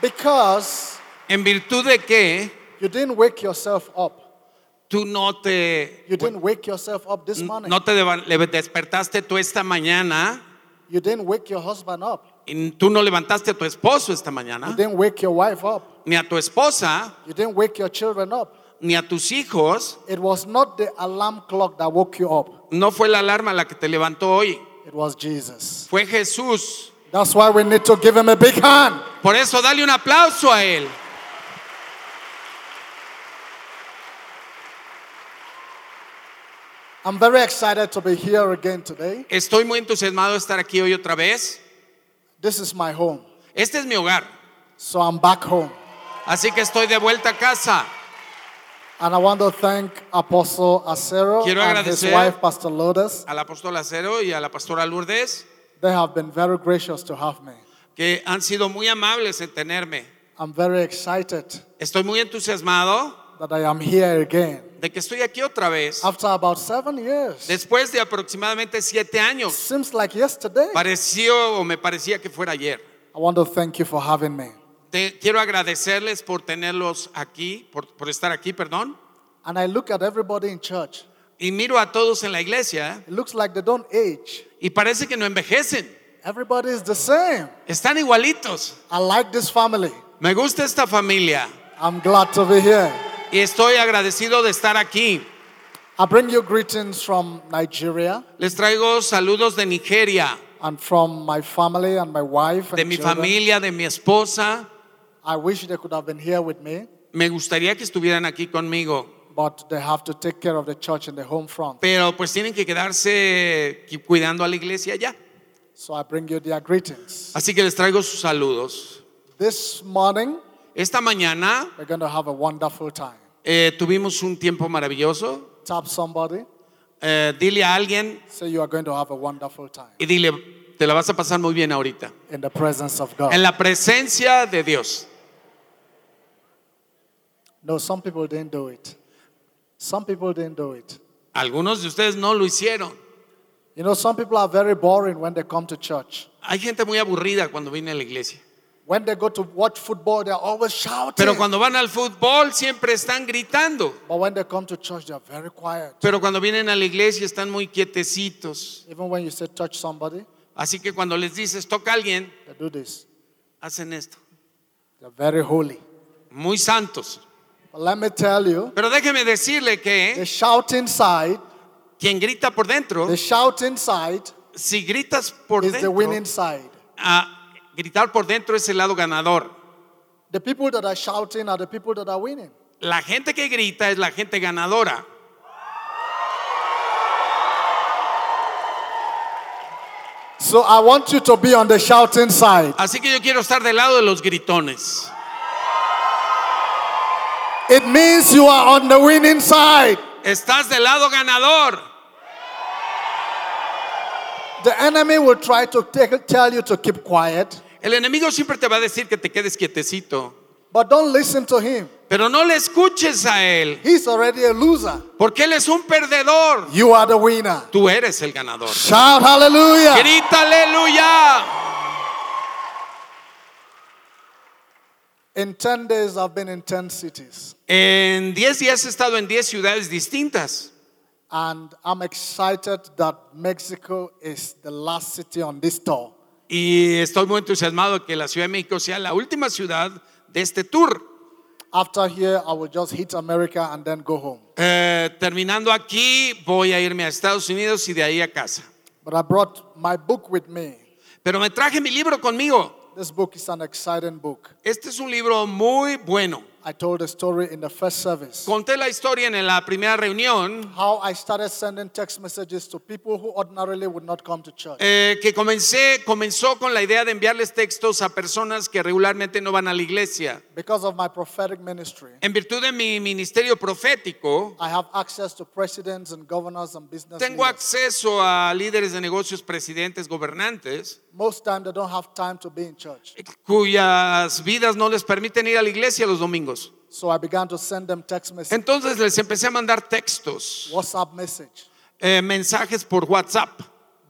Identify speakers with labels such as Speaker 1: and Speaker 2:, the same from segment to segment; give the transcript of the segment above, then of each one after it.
Speaker 1: Because
Speaker 2: en virtud de que
Speaker 1: you didn't wake yourself up.
Speaker 2: tú no te,
Speaker 1: You didn't wake yourself up this morning.
Speaker 2: no te despertaste tú esta mañana,
Speaker 1: You didn't wake your husband up.
Speaker 2: y tú no levantaste a tu esposo esta
Speaker 1: You
Speaker 2: mañana,
Speaker 1: didn't wake your wife up.
Speaker 2: ni a tu esposa,
Speaker 1: You didn't wake your children up.
Speaker 2: ni a tus hijos.
Speaker 1: It was not the alarm clock that woke you up.
Speaker 2: No fue la alarma la que te levantó hoy,
Speaker 1: It was Jesus.
Speaker 2: fue Jesús.
Speaker 1: That's why we need to give him a big hand.
Speaker 2: Por eso dale un aplauso a él.
Speaker 1: I'm very excited to be here again today.
Speaker 2: Estoy muy entusiasmado de estar aquí hoy otra vez.
Speaker 1: This is my home.
Speaker 2: Este es mi hogar,
Speaker 1: So I'm back home.
Speaker 2: así que estoy de vuelta a casa.
Speaker 1: And I want to thank Apostle Acero
Speaker 2: Quiero
Speaker 1: and his
Speaker 2: agradecer-
Speaker 1: wife, Pastor Lourdes.
Speaker 2: Al apóstol Acero y a la pastora Lourdes,
Speaker 1: They have been very gracious to have me.
Speaker 2: que han sido muy amables en tenerme.
Speaker 1: I'm very excited
Speaker 2: Estoy muy entusiasmado
Speaker 1: that I am here again.
Speaker 2: de que estoy aquí otra vez.
Speaker 1: After about seven years.
Speaker 2: Después de aproximadamente siete años,
Speaker 1: Seems like yesterday.
Speaker 2: pareció o me parecía que fuera ayer.
Speaker 1: I want to thank you for having me.
Speaker 2: Te- quiero agradecerles por tenerlos aquí, por, por estar aquí, perdón.
Speaker 1: And I look at everybody in church.
Speaker 2: Y miro a todos en la iglesia
Speaker 1: It looks like they don't age.
Speaker 2: y parece que no envejecen.
Speaker 1: Everybody is the same.
Speaker 2: Están igualitos.
Speaker 1: I like this family.
Speaker 2: Me gusta esta familia
Speaker 1: I'm glad to be here.
Speaker 2: y estoy agradecido de estar aquí.
Speaker 1: I bring you greetings from Nigeria
Speaker 2: Les traigo saludos de Nigeria,
Speaker 1: and from my family and my wife.
Speaker 2: de
Speaker 1: And
Speaker 2: mi
Speaker 1: children.
Speaker 2: familia, de mi esposa.
Speaker 1: I wish they could have been here with me,
Speaker 2: Me gustaría que estuvieran aquí conmigo,
Speaker 1: but they have to take care of the church in the home front.
Speaker 2: pero pues tienen que quedarse cuidando a la iglesia ya.
Speaker 1: So I bring you their greetings.
Speaker 2: Así que les traigo sus saludos.
Speaker 1: This morning,
Speaker 2: Esta mañana
Speaker 1: we're going to have a wonderful time.
Speaker 2: eh, tuvimos un tiempo maravilloso.
Speaker 1: Tap somebody,
Speaker 2: Eh, dile a alguien
Speaker 1: say you are going to have a wonderful time
Speaker 2: y dile, te la vas a pasar muy bien ahorita.
Speaker 1: in the presence of God.
Speaker 2: En la presencia de Dios.
Speaker 1: No, some people didn't do it. Some people didn't do it.
Speaker 2: Algunos de ustedes no lo hicieron.
Speaker 1: You know, some people are very boring when they come to church.
Speaker 2: Hay gente muy aburrida cuando viene a la iglesia.
Speaker 1: When they go to watch football, they're always shouting.
Speaker 2: Pero cuando van al fútbol siempre están gritando.
Speaker 1: But when they come to church, they're very quiet.
Speaker 2: Pero cuando vienen a la iglesia están muy quietecitos.
Speaker 1: Even when you say touch somebody,
Speaker 2: Así que cuando les dices toca a alguien,
Speaker 1: they do this.
Speaker 2: hacen esto.
Speaker 1: They're very holy.
Speaker 2: Muy santos.
Speaker 1: But let me tell you,
Speaker 2: Pero déjeme decirle que
Speaker 1: shout inside,
Speaker 2: quien grita por dentro,
Speaker 1: they shout inside
Speaker 2: si gritas por
Speaker 1: is the winning
Speaker 2: dentro,
Speaker 1: side.
Speaker 2: ah, gritar por dentro es el lado ganador.
Speaker 1: The people that are shouting are the people that are winning.
Speaker 2: La gente que grita es la gente ganadora.
Speaker 1: So I want you to be on the shouting side.
Speaker 2: Así que yo quiero estar del lado de los gritones.
Speaker 1: It means you are on the winning side.
Speaker 2: Estás del lado ganador.
Speaker 1: The enemy will try to take, tell you to keep quiet,
Speaker 2: El enemigo siempre te va a decir que te quedes quietecito.
Speaker 1: but don't listen to him.
Speaker 2: Pero no le escuches a él,
Speaker 1: He's already a loser.
Speaker 2: porque él es un perdedor.
Speaker 1: You are the winner.
Speaker 2: Tú eres el ganador.
Speaker 1: Shout hallelujah.
Speaker 2: Grita aleluya.
Speaker 1: In 10 days, I've been in 10 cities.
Speaker 2: En 10 días he estado en 10 ciudades distintas.
Speaker 1: And I'm excited that Mexico is the last city on this tour.
Speaker 2: Y estoy muy entusiasmado que la Ciudad de México sea la última ciudad de este tour.
Speaker 1: After here, I will just hit America and then go home.
Speaker 2: Eh, terminando aquí, voy a irme a Estados Unidos y de ahí a casa.
Speaker 1: But I brought my book with me.
Speaker 2: Pero me traje mi libro conmigo.
Speaker 1: This book is an exciting book.
Speaker 2: Este es un libro muy bueno.
Speaker 1: I told the story in the first service.
Speaker 2: Conté la historia en la primera reunión
Speaker 1: How I started sending text messages to people who ordinarily would not come to church.
Speaker 2: eh, que comencé, comenzó con la idea de enviarles textos a personas que regularmente no van a la iglesia.
Speaker 1: Because of my prophetic ministry,
Speaker 2: En virtud de mi ministerio profético,
Speaker 1: I have access to presidents and governors and business
Speaker 2: tengo
Speaker 1: leaders.
Speaker 2: acceso a líderes de negocios, presidentes, gobernantes,
Speaker 1: Most time they don't have time to be in church.
Speaker 2: cuyas vidas no les permiten ir a la iglesia los domingos.
Speaker 1: So I began to send them text messages,
Speaker 2: Entonces les empecé a mandar textos,
Speaker 1: WhatsApp message,
Speaker 2: eh, mensajes por WhatsApp,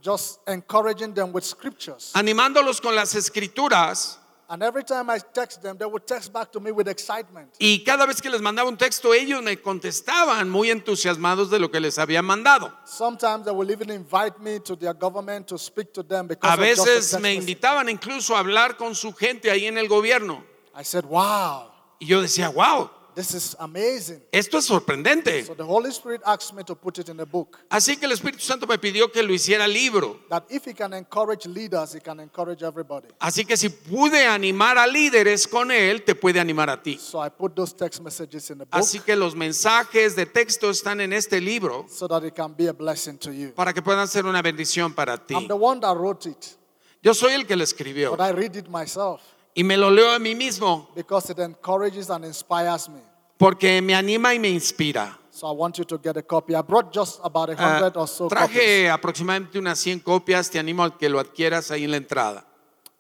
Speaker 1: just encouraging them with scriptures.
Speaker 2: animándolos con las escrituras
Speaker 1: And every time I text them, they would text back to me with excitement.
Speaker 2: Y cada vez que les mandaba un texto, ellos me contestaban muy entusiasmados de lo que les había mandado.
Speaker 1: Sometimes they will even invite me to their government to speak to them because
Speaker 2: A veces me invitaban incluso a hablar con su gente ahí en el gobierno.
Speaker 1: I said, wow,
Speaker 2: Y yo decía, wow,
Speaker 1: this is amazing.
Speaker 2: esto es sorprendente.
Speaker 1: So the Holy Spirit asked me to put it in a book.
Speaker 2: Así que el Espíritu Santo me pidió que lo hiciera libro.
Speaker 1: That if he can encourage leaders, he can encourage everybody.
Speaker 2: Así que si pude animar a líderes con él, te puede animar a ti.
Speaker 1: So I put those text messages in the book
Speaker 2: Así que los mensajes de texto están en este libro
Speaker 1: so that it can be a blessing to you.
Speaker 2: para que puedan ser una bendición para ti.
Speaker 1: I'm the one that wrote it,
Speaker 2: Yo soy el que lo escribió
Speaker 1: but I read it myself
Speaker 2: y me lo leo a mí mismo
Speaker 1: because it encourages and inspires me.
Speaker 2: Porque me anima y me inspira.
Speaker 1: So I want you to get a copy. I brought just about a hundred or so copies.
Speaker 2: traje aproximadamente unas 100 copias, te animo a que lo adquieras ahí en la entrada.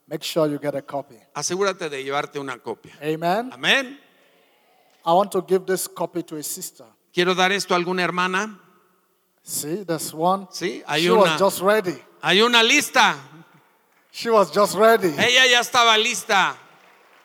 Speaker 1: Make sure you get a copy.
Speaker 2: Asegúrate de llevarte una copia.
Speaker 1: Amen.
Speaker 2: Amén.
Speaker 1: I want to give this copy to a sister.
Speaker 2: Quiero dar esto a alguna hermana.
Speaker 1: See, there's one.
Speaker 2: Sí, hay
Speaker 1: She
Speaker 2: una.
Speaker 1: was just ready.
Speaker 2: Hay una lista.
Speaker 1: She was just ready.
Speaker 2: Ella ya estaba lista.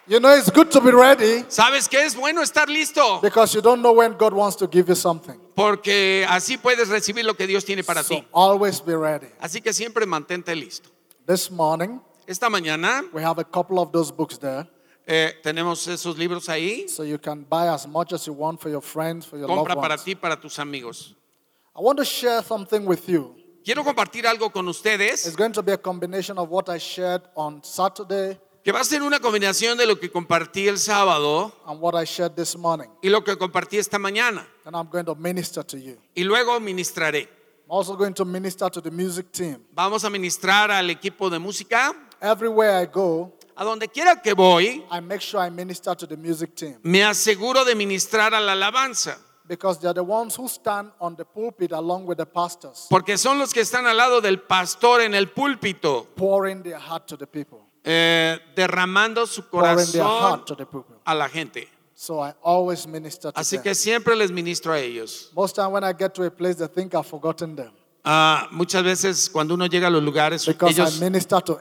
Speaker 1: You know, it's good to be ready
Speaker 2: ¿Sabes qué es bueno estar listo?
Speaker 1: because you don't know when God wants to give you something.
Speaker 2: Porque así puedes recibir lo que Dios tiene para
Speaker 1: So
Speaker 2: ti.
Speaker 1: always be ready.
Speaker 2: Así que siempre mantente listo.
Speaker 1: This morning,
Speaker 2: Esta mañana
Speaker 1: we have a couple of those books there.
Speaker 2: eh, tenemos esos libros ahí.
Speaker 1: So you can buy as much as you want for your friends, for your loved
Speaker 2: Compra para
Speaker 1: ones.
Speaker 2: ti, para tus amigos.
Speaker 1: I want to share something with you.
Speaker 2: Quiero compartir algo con ustedes.
Speaker 1: It's going to be a combination of what I shared on Saturday
Speaker 2: que va a ser una combinación de lo que compartí el sábado
Speaker 1: and what I shared this morning.
Speaker 2: y lo que compartí esta mañana.
Speaker 1: And I'm going to minister to you.
Speaker 2: Y luego ministraré.
Speaker 1: I'm also going to minister to the music team.
Speaker 2: Vamos a ministrar al equipo de música.
Speaker 1: Everywhere I go,
Speaker 2: A donde quiera que voy,
Speaker 1: I make sure I minister to the music team
Speaker 2: me aseguro de ministrar a la alabanza.
Speaker 1: because they're the ones who stand on the pulpit along with the pastors,
Speaker 2: Porque son los que están al lado del pastor en el púlpito,
Speaker 1: pouring their heart to the people,
Speaker 2: eh, derramando su corazón a la gente.
Speaker 1: So I always minister to
Speaker 2: Así
Speaker 1: them.
Speaker 2: que siempre les ministro a ellos. Ah, muchas veces cuando uno llega a los lugares, ellos, ellos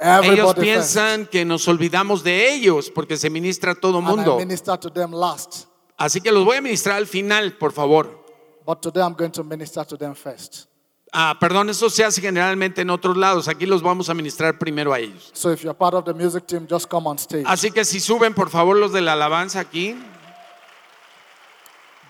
Speaker 1: everybody first,
Speaker 2: piensan que nos olvidamos de ellos porque se ministra a todo
Speaker 1: and
Speaker 2: mundo.
Speaker 1: To them last.
Speaker 2: Así que los voy a ministrar al final, por favor.
Speaker 1: But today I'm going to minister to them first.
Speaker 2: Ah, perdón, eso se hace generalmente en otros lados. Aquí los vamos a ministrar primero a ellos.
Speaker 1: So if you're part of the music team, just come on stage.
Speaker 2: Así que si suben, por favor, los de la alabanza aquí.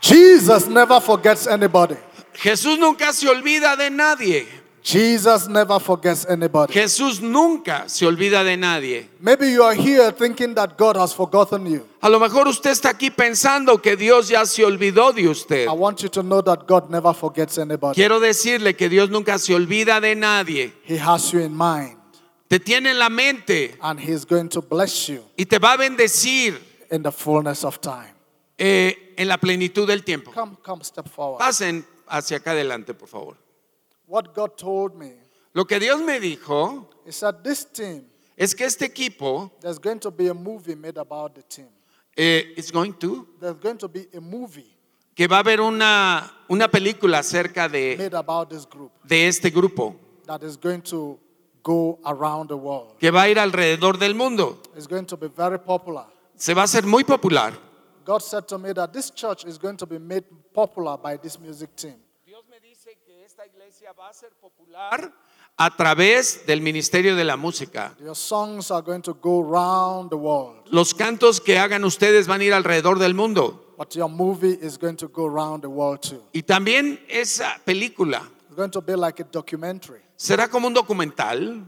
Speaker 1: Jesus never forgets anybody.
Speaker 2: Jesús nunca se olvida de nadie.
Speaker 1: Jesus never forgets anybody.
Speaker 2: Jesús nunca se olvida de nadie.
Speaker 1: Maybe you are here thinking that God has forgotten you.
Speaker 2: A lo mejor usted está aquí pensando que Dios ya se olvidó de usted.
Speaker 1: I want you to know that God never forgets anybody.
Speaker 2: Quiero decirle que Dios nunca se olvida de nadie.
Speaker 1: He has you in mind
Speaker 2: Te tiene en la mente
Speaker 1: and He's going to bless you
Speaker 2: y te va a bendecir
Speaker 1: in the fullness of time.
Speaker 2: eh, en la plenitud del tiempo.
Speaker 1: Come, come, step forward.
Speaker 2: Pasen hacia acá adelante, por favor.
Speaker 1: What God told me
Speaker 2: Lo que Dios me dijo
Speaker 1: is that this team,
Speaker 2: es que este equipo
Speaker 1: there's going to be a movie made about the team.
Speaker 2: eh, is going to,
Speaker 1: There's going to be a movie
Speaker 2: que va a haber una, una película acerca de,
Speaker 1: made about this group
Speaker 2: de este grupo,
Speaker 1: that is going to go around the world.
Speaker 2: que va a ir alrededor del mundo.
Speaker 1: It's going to be very popular.
Speaker 2: Se va a hacer muy popular.
Speaker 1: God said to me that this church is going to be made popular by this music team.
Speaker 2: Dios me dice que esta iglesia va a ser popular a través del ministerio de la música.
Speaker 1: Your songs are going to go round the world,
Speaker 2: Los cantos que hagan ustedes van a ir alrededor del mundo.
Speaker 1: but your movie is going to go round the world too.
Speaker 2: Y también esa película
Speaker 1: It's going to be like a documentary.
Speaker 2: será como un documental.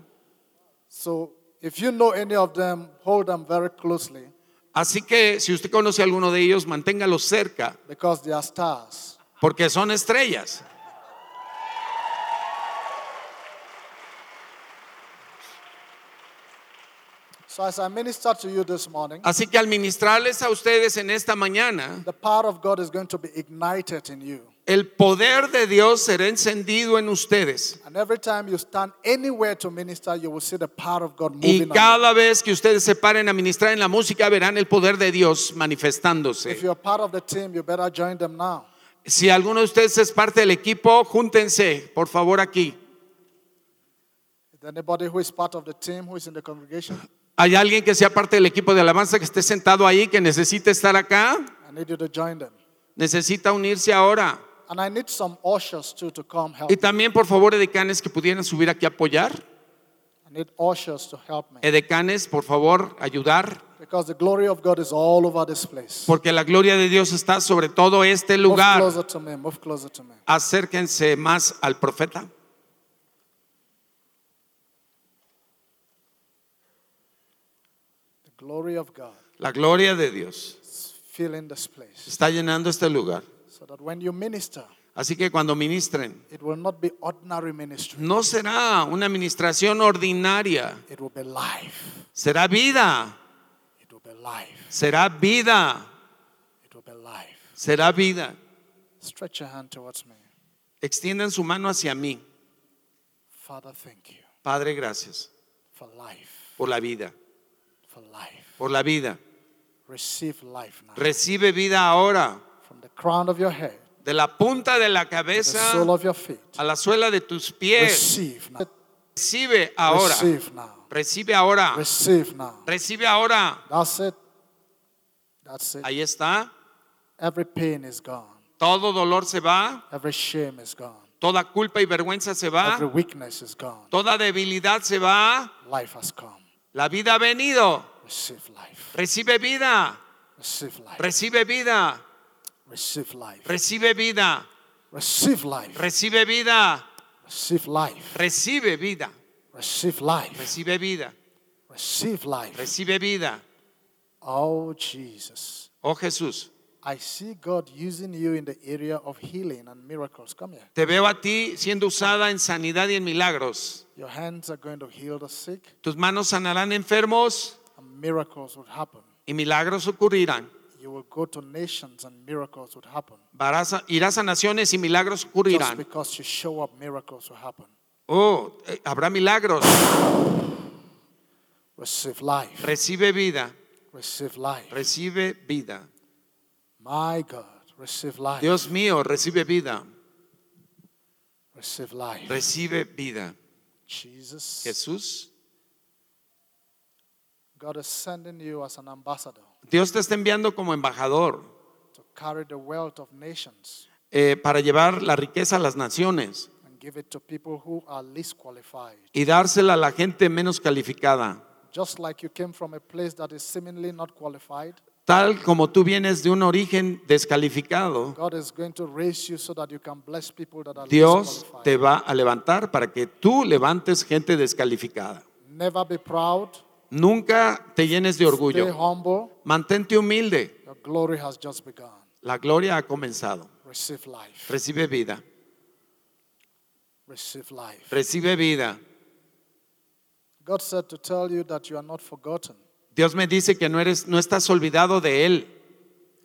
Speaker 1: So if you know any of them, hold them very closely
Speaker 2: Así que si usted conoce a alguno de ellos, manténgalo cerca,
Speaker 1: because they are stars.
Speaker 2: porque son estrellas.
Speaker 1: So as I minister to you this morning,
Speaker 2: Así que al ministrarles a ustedes en esta mañana,
Speaker 1: the power of God is going to be ignited in you.
Speaker 2: el poder de Dios será encendido en ustedes.
Speaker 1: And every time you stand anywhere to minister, you will see the power of God
Speaker 2: Y cada vez que ustedes se paren a ministrar en la música, verán el poder de Dios
Speaker 1: If
Speaker 2: manifestándose.
Speaker 1: you're part of the team, you better join them now.
Speaker 2: Si alguno de ustedes es parte del equipo, júntense, por favor, aquí. ¿Hay alguien que sea parte del equipo de alabanza que esté sentado ahí, que necesite estar acá?
Speaker 1: I need you to join them.
Speaker 2: Necesita unirse ahora.
Speaker 1: And I need some ushers too to come help.
Speaker 2: Y también, por favor, edecanes que pudieran subir aquí a apoyar.
Speaker 1: I need ushers to help me.
Speaker 2: Edecanes, por favor, ayudar.
Speaker 1: Because the glory of God is all over this place.
Speaker 2: Porque la gloria de Dios está sobre todo este
Speaker 1: Move
Speaker 2: lugar.
Speaker 1: closer to me. Move closer to me.
Speaker 2: Acérquense más al profeta.
Speaker 1: Glory of God
Speaker 2: La gloria de Dios
Speaker 1: filling this place.
Speaker 2: está llenando este lugar.
Speaker 1: So that when you minister,
Speaker 2: Así que cuando ministren,
Speaker 1: it will not be ordinary ministry.
Speaker 2: no será una administración ordinaria,
Speaker 1: It will be life.
Speaker 2: será vida,
Speaker 1: It will be life.
Speaker 2: será vida,
Speaker 1: It will be life.
Speaker 2: será vida.
Speaker 1: Stretch your hand towards me.
Speaker 2: Extiendan su mano hacia mí.
Speaker 1: Father, thank you
Speaker 2: Padre, gracias
Speaker 1: for life.
Speaker 2: por la vida. Por la vida.
Speaker 1: Receive life now.
Speaker 2: Recibe vida ahora,
Speaker 1: From the crown of your head,
Speaker 2: de la punta de la
Speaker 1: the
Speaker 2: cabeza
Speaker 1: sole of your feet.
Speaker 2: a la suela de tus pies.
Speaker 1: Receive now.
Speaker 2: Recibe ahora,
Speaker 1: Receive now.
Speaker 2: recibe ahora,
Speaker 1: Receive now.
Speaker 2: recibe ahora.
Speaker 1: That's it. That's it.
Speaker 2: Ahí está.
Speaker 1: Every pain is gone.
Speaker 2: Todo dolor se va,
Speaker 1: Every shame is gone.
Speaker 2: toda culpa y vergüenza se
Speaker 1: Every
Speaker 2: va,
Speaker 1: weakness is gone.
Speaker 2: toda debilidad se va.
Speaker 1: Life has come.
Speaker 2: La vida ha venido.
Speaker 1: Receive life.
Speaker 2: Recibe vida,
Speaker 1: Receive life.
Speaker 2: recibe vida,
Speaker 1: Receive life.
Speaker 2: recibe vida,
Speaker 1: Receive life.
Speaker 2: recibe vida,
Speaker 1: Receive life.
Speaker 2: recibe vida,
Speaker 1: Receive life.
Speaker 2: recibe vida,
Speaker 1: Receive life.
Speaker 2: recibe vida.
Speaker 1: Oh, Jesus.
Speaker 2: Oh Jesús,
Speaker 1: I see God using you in the area of healing and miracles. Come here.
Speaker 2: te veo a ti siendo usada en sanidad y en milagros.
Speaker 1: Your hands are going to heal the sick,
Speaker 2: Tus manos sanarán enfermos
Speaker 1: miracles would happen.
Speaker 2: y milagros ocurrirán.
Speaker 1: You will go to nations, and miracles would happen.
Speaker 2: Varás a- irás a naciones y milagros
Speaker 1: Just
Speaker 2: ocurrirán.
Speaker 1: because you show up, miracles will happen.
Speaker 2: Oh, eh, habrá milagros.
Speaker 1: Receive life.
Speaker 2: Recibe vida,
Speaker 1: Receive life.
Speaker 2: recibe vida.
Speaker 1: My God. Receive life.
Speaker 2: Dios mío, recibe vida,
Speaker 1: Receive life.
Speaker 2: recibe vida.
Speaker 1: Jesus.
Speaker 2: Jesús,
Speaker 1: God is sending you as an ambassador
Speaker 2: Dios te está enviando como embajador
Speaker 1: to carry the wealth of nations
Speaker 2: eh, para llevar la riqueza a las naciones
Speaker 1: and give it to people who are least qualified.
Speaker 2: y dársela a la gente menos calificada.
Speaker 1: Just like you came from a place that is seemingly not qualified,
Speaker 2: Tal como tú vienes de un origen descalificado,
Speaker 1: God is going to raise you so that you can bless people that are
Speaker 2: Dios
Speaker 1: least qualified.
Speaker 2: te va a levantar para que tú levantes gente descalificada.
Speaker 1: Never be proud.
Speaker 2: Nunca te llenes de
Speaker 1: Stay
Speaker 2: orgullo.
Speaker 1: humble.
Speaker 2: Mantente humilde.
Speaker 1: Your glory has just begun.
Speaker 2: La gloria ha comenzado.
Speaker 1: Receive life.
Speaker 2: Recibe vida.
Speaker 1: Receive life.
Speaker 2: Recibe vida.
Speaker 1: God said to tell you that you are not forgotten.
Speaker 2: Dios me dice que no eres no estás olvidado de él.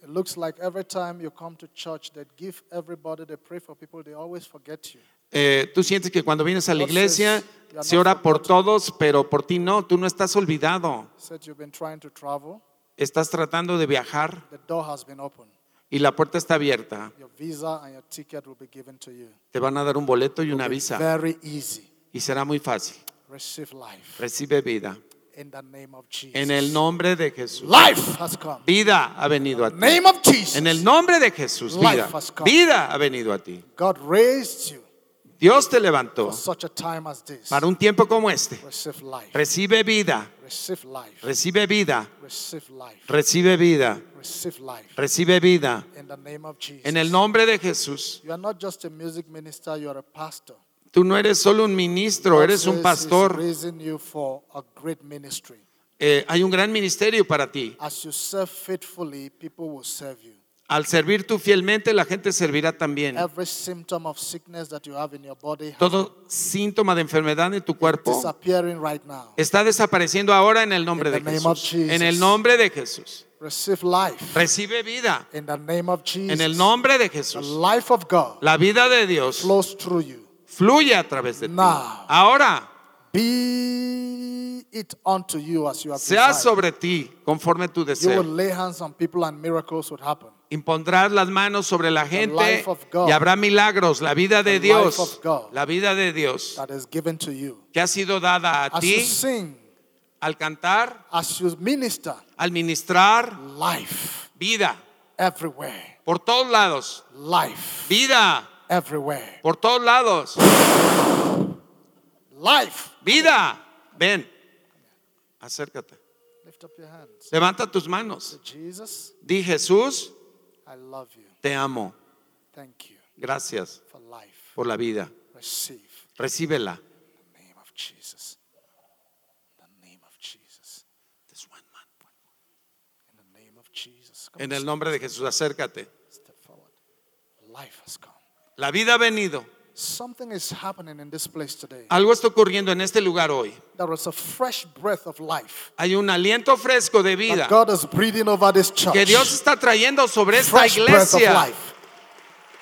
Speaker 1: It looks like every time you come to church, they give everybody, they pray for people, they always forget you.
Speaker 2: Eh, tú sientes que cuando vienes a la iglesia
Speaker 1: says, "You are
Speaker 2: se ora por
Speaker 1: forgotten."
Speaker 2: todos, pero por ti no, tú no estás olvidado.
Speaker 1: Said you've been trying to travel,
Speaker 2: Estás tratando de viajar
Speaker 1: the door has been opened.
Speaker 2: y la puerta está abierta.
Speaker 1: Your visa and your ticket will be given to you.
Speaker 2: Te van a dar un boleto y una visa
Speaker 1: Very easy.
Speaker 2: y será muy fácil.
Speaker 1: Receive life
Speaker 2: Recibe vida.
Speaker 1: in the name of Jesus.
Speaker 2: En el nombre de Jesús.
Speaker 1: life has come.
Speaker 2: Vida ha venido a ti.
Speaker 1: Name of Jesus.
Speaker 2: En el nombre de Jesús,
Speaker 1: Life
Speaker 2: vida.
Speaker 1: has come.
Speaker 2: Vida ha venido a ti.
Speaker 1: God raised you
Speaker 2: Dios te levantó para un tiempo como este. Recibe vida, recibe vida, recibe vida, recibe vida. En el nombre de Jesús.
Speaker 1: You are not just a music minister, you are a pastor.
Speaker 2: Tú no eres solo un ministro, eres un pastor. Eh, hay un gran ministerio para ti.
Speaker 1: You you.
Speaker 2: Al servir tú fielmente, la gente servirá también.
Speaker 1: Every symptom of sickness that you have in your body has
Speaker 2: Todo síntoma de enfermedad en tu cuerpo
Speaker 1: disappearing right now.
Speaker 2: está desapareciendo ahora en el nombre
Speaker 1: In
Speaker 2: de
Speaker 1: the
Speaker 2: Jesús. En el nombre de Jesús.
Speaker 1: Receive life
Speaker 2: Recibe vida.
Speaker 1: in the name of Jesus.
Speaker 2: En el nombre de
Speaker 1: the
Speaker 2: Jesús.
Speaker 1: life of God
Speaker 2: La vida de Dios
Speaker 1: flows through you.
Speaker 2: fluye a través de ti.
Speaker 1: Now.
Speaker 2: Ahora
Speaker 1: Be it unto you as you have
Speaker 2: sea
Speaker 1: desired.
Speaker 2: sobre ti conforme tu
Speaker 1: You will
Speaker 2: deseo.
Speaker 1: lay hands on people and miracles would happen.
Speaker 2: Impondrás las manos sobre la gente y habrá milagros. La vida de Dios, la vida de Dios que ha sido dada a ti al cantar, al ministrar, vida por todos lados, vida por todos lados, vida. Ven, acércate. Levanta tus manos. Di Jesús,
Speaker 1: I love you.
Speaker 2: te amo.
Speaker 1: Thank you
Speaker 2: Gracias
Speaker 1: for life.
Speaker 2: por la vida.
Speaker 1: Receive
Speaker 2: Recíbela.
Speaker 1: in the name of Jesus. In the name of Jesus. In the name of Jesus. Come
Speaker 2: En el nombre de Jesús, acércate.
Speaker 1: step forward. Life has come.
Speaker 2: La vida ha venido.
Speaker 1: Something is happening in this place today.
Speaker 2: Algo está ocurriendo en este lugar hoy.
Speaker 1: There is a fresh breath of life
Speaker 2: Hay un aliento fresco de vida
Speaker 1: that God is breathing over this church.
Speaker 2: que Dios está trayendo sobre esta
Speaker 1: fresh breath of
Speaker 2: iglesia.
Speaker 1: life.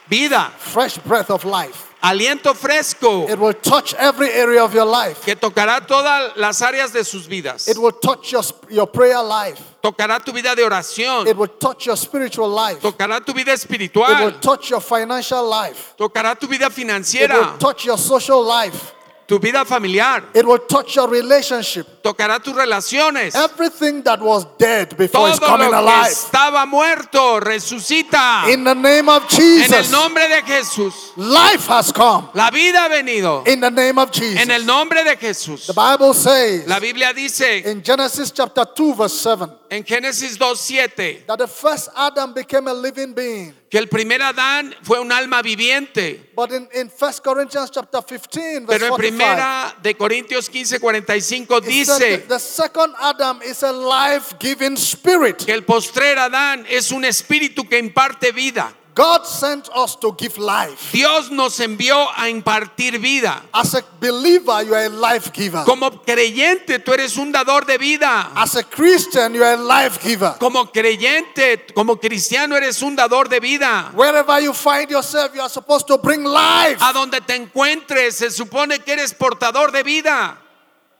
Speaker 2: Vida,
Speaker 1: Fresh breath of life.
Speaker 2: aliento fresco
Speaker 1: It will touch every area of your life.
Speaker 2: que tocará todas las áreas de sus vidas.
Speaker 1: It will touch your, your prayer life.
Speaker 2: Tocará tu vida de
Speaker 1: It
Speaker 2: oración.
Speaker 1: will touch your spiritual life.
Speaker 2: Tocará tu vida
Speaker 1: It will
Speaker 2: espiritual.
Speaker 1: touch your financial life.
Speaker 2: Tocará tu vida
Speaker 1: It will
Speaker 2: financiera.
Speaker 1: touch your social life.
Speaker 2: Tu vida familiar.
Speaker 1: It will touch your relationship.
Speaker 2: Tocará tus relaciones.
Speaker 1: Everything that was dead before is
Speaker 2: Todo
Speaker 1: coming
Speaker 2: lo que
Speaker 1: alive.
Speaker 2: estaba muerto resucita.
Speaker 1: In the name of
Speaker 2: En el
Speaker 1: Jesus,
Speaker 2: nombre de Jesús.
Speaker 1: life has come.
Speaker 2: La vida ha venido.
Speaker 1: In the name of
Speaker 2: En el
Speaker 1: Jesus.
Speaker 2: nombre de Jesús.
Speaker 1: The Bible says
Speaker 2: La Biblia dice
Speaker 1: in Genesis chapter 2, verse 7,
Speaker 2: en Génesis 2.7
Speaker 1: that the first Adam became a living being.
Speaker 2: que el primer Adán fue un alma viviente.
Speaker 1: But in, in 1 Corinthians chapter 15, verse
Speaker 2: Pero en
Speaker 1: 45,
Speaker 2: primera de Corintios 15:45
Speaker 1: it says
Speaker 2: dice
Speaker 1: that the second Adam is a life-giving spirit.
Speaker 2: que el postrer Adán es un espíritu que imparte vida.
Speaker 1: God sent us to give life.
Speaker 2: Dios nos envió a impartir vida.
Speaker 1: As a believer, you are a life giver.
Speaker 2: Como creyente, tú eres un dador de vida.
Speaker 1: As a Christian, you are a life giver.
Speaker 2: Como creyente, como cristiano, eres un dador de vida.
Speaker 1: Wherever you find yourself, you are supposed to bring life
Speaker 2: A donde te encuentres, se supone que eres portador de vida.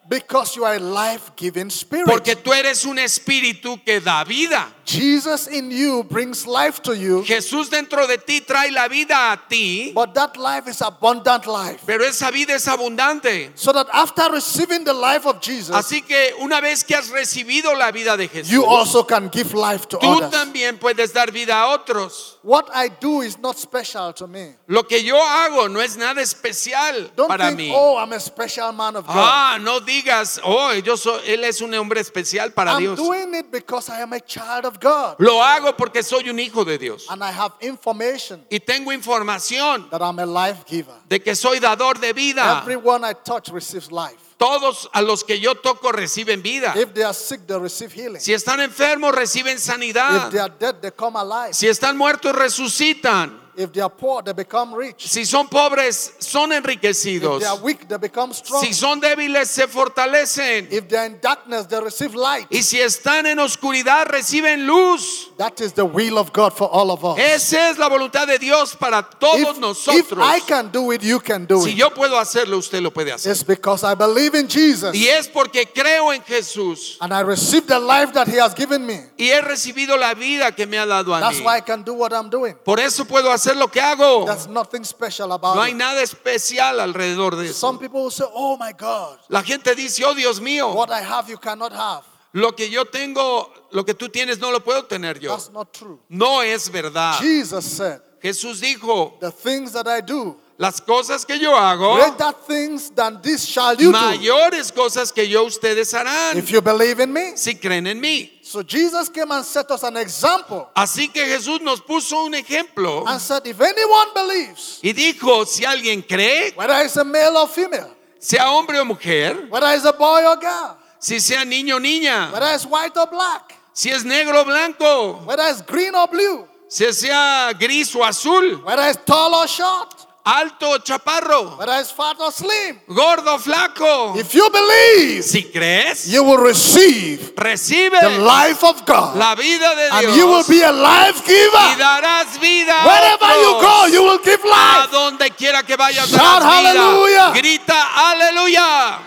Speaker 1: Because you are a life giving spirit.
Speaker 2: Porque tú eres un espíritu que da vida.
Speaker 1: Jesus in you brings life to you,
Speaker 2: Jesús dentro de ti trae la vida a ti,
Speaker 1: but that life is abundant life.
Speaker 2: pero esa vida es abundante.
Speaker 1: So that after receiving the life of Jesus,
Speaker 2: Así que una vez que has recibido la vida de Jesús,
Speaker 1: you also can give life to
Speaker 2: tú
Speaker 1: others.
Speaker 2: también puedes dar vida a otros.
Speaker 1: What I do is not special to me.
Speaker 2: Lo que yo hago no es nada especial
Speaker 1: Don't
Speaker 2: para
Speaker 1: think,
Speaker 2: mí.
Speaker 1: oh, I'm a special man of God.
Speaker 2: Ah, no digas, oh, yo soy, él es un hombre especial para
Speaker 1: I'm
Speaker 2: Dios.
Speaker 1: doing it because I am a child of God.
Speaker 2: Lo hago porque soy un hijo de Dios.
Speaker 1: And I have information
Speaker 2: Y tengo información
Speaker 1: that I'm a life giver.
Speaker 2: de que soy dador de vida.
Speaker 1: Everyone I touch receives life.
Speaker 2: Todos a los que yo toco reciben vida.
Speaker 1: If they are sick, they receive healing.
Speaker 2: Si están enfermos, reciben
Speaker 1: If
Speaker 2: sanidad.
Speaker 1: they are dead, they come alive.
Speaker 2: Si están muertos, resucitan.
Speaker 1: If they are poor, they become rich.
Speaker 2: Si son pobres, son
Speaker 1: If
Speaker 2: enriquecidos.
Speaker 1: they are weak, they become strong.
Speaker 2: Si son débiles, se fortalecen.
Speaker 1: If they are in darkness, they receive light.
Speaker 2: Y si están en oscuridad, reciben luz.
Speaker 1: That is the will of God for all of us.
Speaker 2: Esa es la voluntad de Dios para todos
Speaker 1: If, if
Speaker 2: nosotros.
Speaker 1: I can do it, you can do
Speaker 2: Si
Speaker 1: it.
Speaker 2: yo puedo hacerlo, usted lo puede hacer.
Speaker 1: It's because I believe in Jesus
Speaker 2: Y es porque creo en Jesús
Speaker 1: and I receive the life that He has given me.
Speaker 2: y he recibido la vida que me ha dado a
Speaker 1: That's
Speaker 2: mí.
Speaker 1: why I can do what I'm doing.
Speaker 2: Por eso puedo hacer lo que hago.
Speaker 1: There's nothing special
Speaker 2: No
Speaker 1: about
Speaker 2: hay
Speaker 1: it.
Speaker 2: nada especial alrededor de
Speaker 1: Some
Speaker 2: eso.
Speaker 1: people will say, Oh my God,
Speaker 2: La gente dice, oh Dios mío,
Speaker 1: what I have you cannot have.
Speaker 2: lo que yo tengo, lo que tú tienes no lo puedo tener yo.
Speaker 1: That's not true.
Speaker 2: No es verdad.
Speaker 1: Jesus said,
Speaker 2: Jesús dijo,
Speaker 1: The things that I do,
Speaker 2: las cosas que yo hago,
Speaker 1: greater things than this shall you do.
Speaker 2: mayores cosas que yo ustedes harán,
Speaker 1: If you believe in me.
Speaker 2: si creen en mí.
Speaker 1: So Jesus came and set us an example
Speaker 2: Así que Jesús nos puso un ejemplo
Speaker 1: and said, If anyone believes,
Speaker 2: y dijo, si alguien cree,
Speaker 1: whether it's a male or female,
Speaker 2: sea hombre o mujer,
Speaker 1: whether it's a boy or girl,
Speaker 2: si sea niño o niña,
Speaker 1: whether it's white or black,
Speaker 2: si es negro o blanco,
Speaker 1: whether it's green or blue,
Speaker 2: si sea gris o azul,
Speaker 1: whether it's tall or short,
Speaker 2: alto chaparro,
Speaker 1: whether it's fat or slim.
Speaker 2: gordo flaco.
Speaker 1: If you believe,
Speaker 2: Si crees,
Speaker 1: you will receive
Speaker 2: recibe
Speaker 1: the life of God
Speaker 2: la vida de
Speaker 1: and you will
Speaker 2: Dios
Speaker 1: be a life
Speaker 2: y
Speaker 1: giver.
Speaker 2: darás vida a
Speaker 1: Wherever you go, you will give
Speaker 2: A
Speaker 1: life.
Speaker 2: donde quiera que vayas,
Speaker 1: Shout
Speaker 2: darás vida.
Speaker 1: hallelujah.
Speaker 2: Grita aleluya.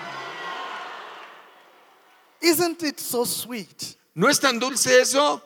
Speaker 1: Isn't it so sweet
Speaker 2: ¿No es tan dulce eso?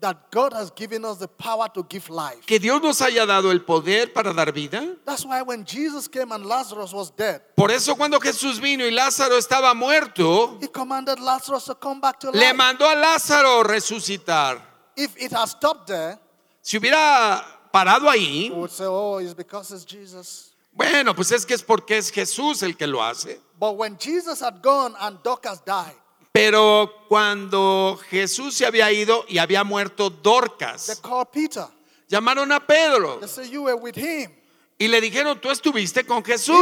Speaker 1: That God has given us the power to give life.
Speaker 2: Que Dios nos haya dado el poder para dar vida.
Speaker 1: That's why when Jesus came and Lazarus was dead,
Speaker 2: Por eso cuando Jesús vino y Lázaro estaba muerto,
Speaker 1: he commanded Lazarus to come back to
Speaker 2: le
Speaker 1: life.
Speaker 2: mandó a Lázaro resucitar.
Speaker 1: If it had stopped there,
Speaker 2: Si hubiera parado ahí,
Speaker 1: we would say, oh, it's because it's Jesus.
Speaker 2: bueno, pues es que es porque es Jesús el que lo hace.
Speaker 1: But when Jesus had gone and Dorcas died,
Speaker 2: Pero cuando Jesús se había ido y había muerto Dorcas, llamaron a Pedro y le dijeron, tú estuviste con Jesús.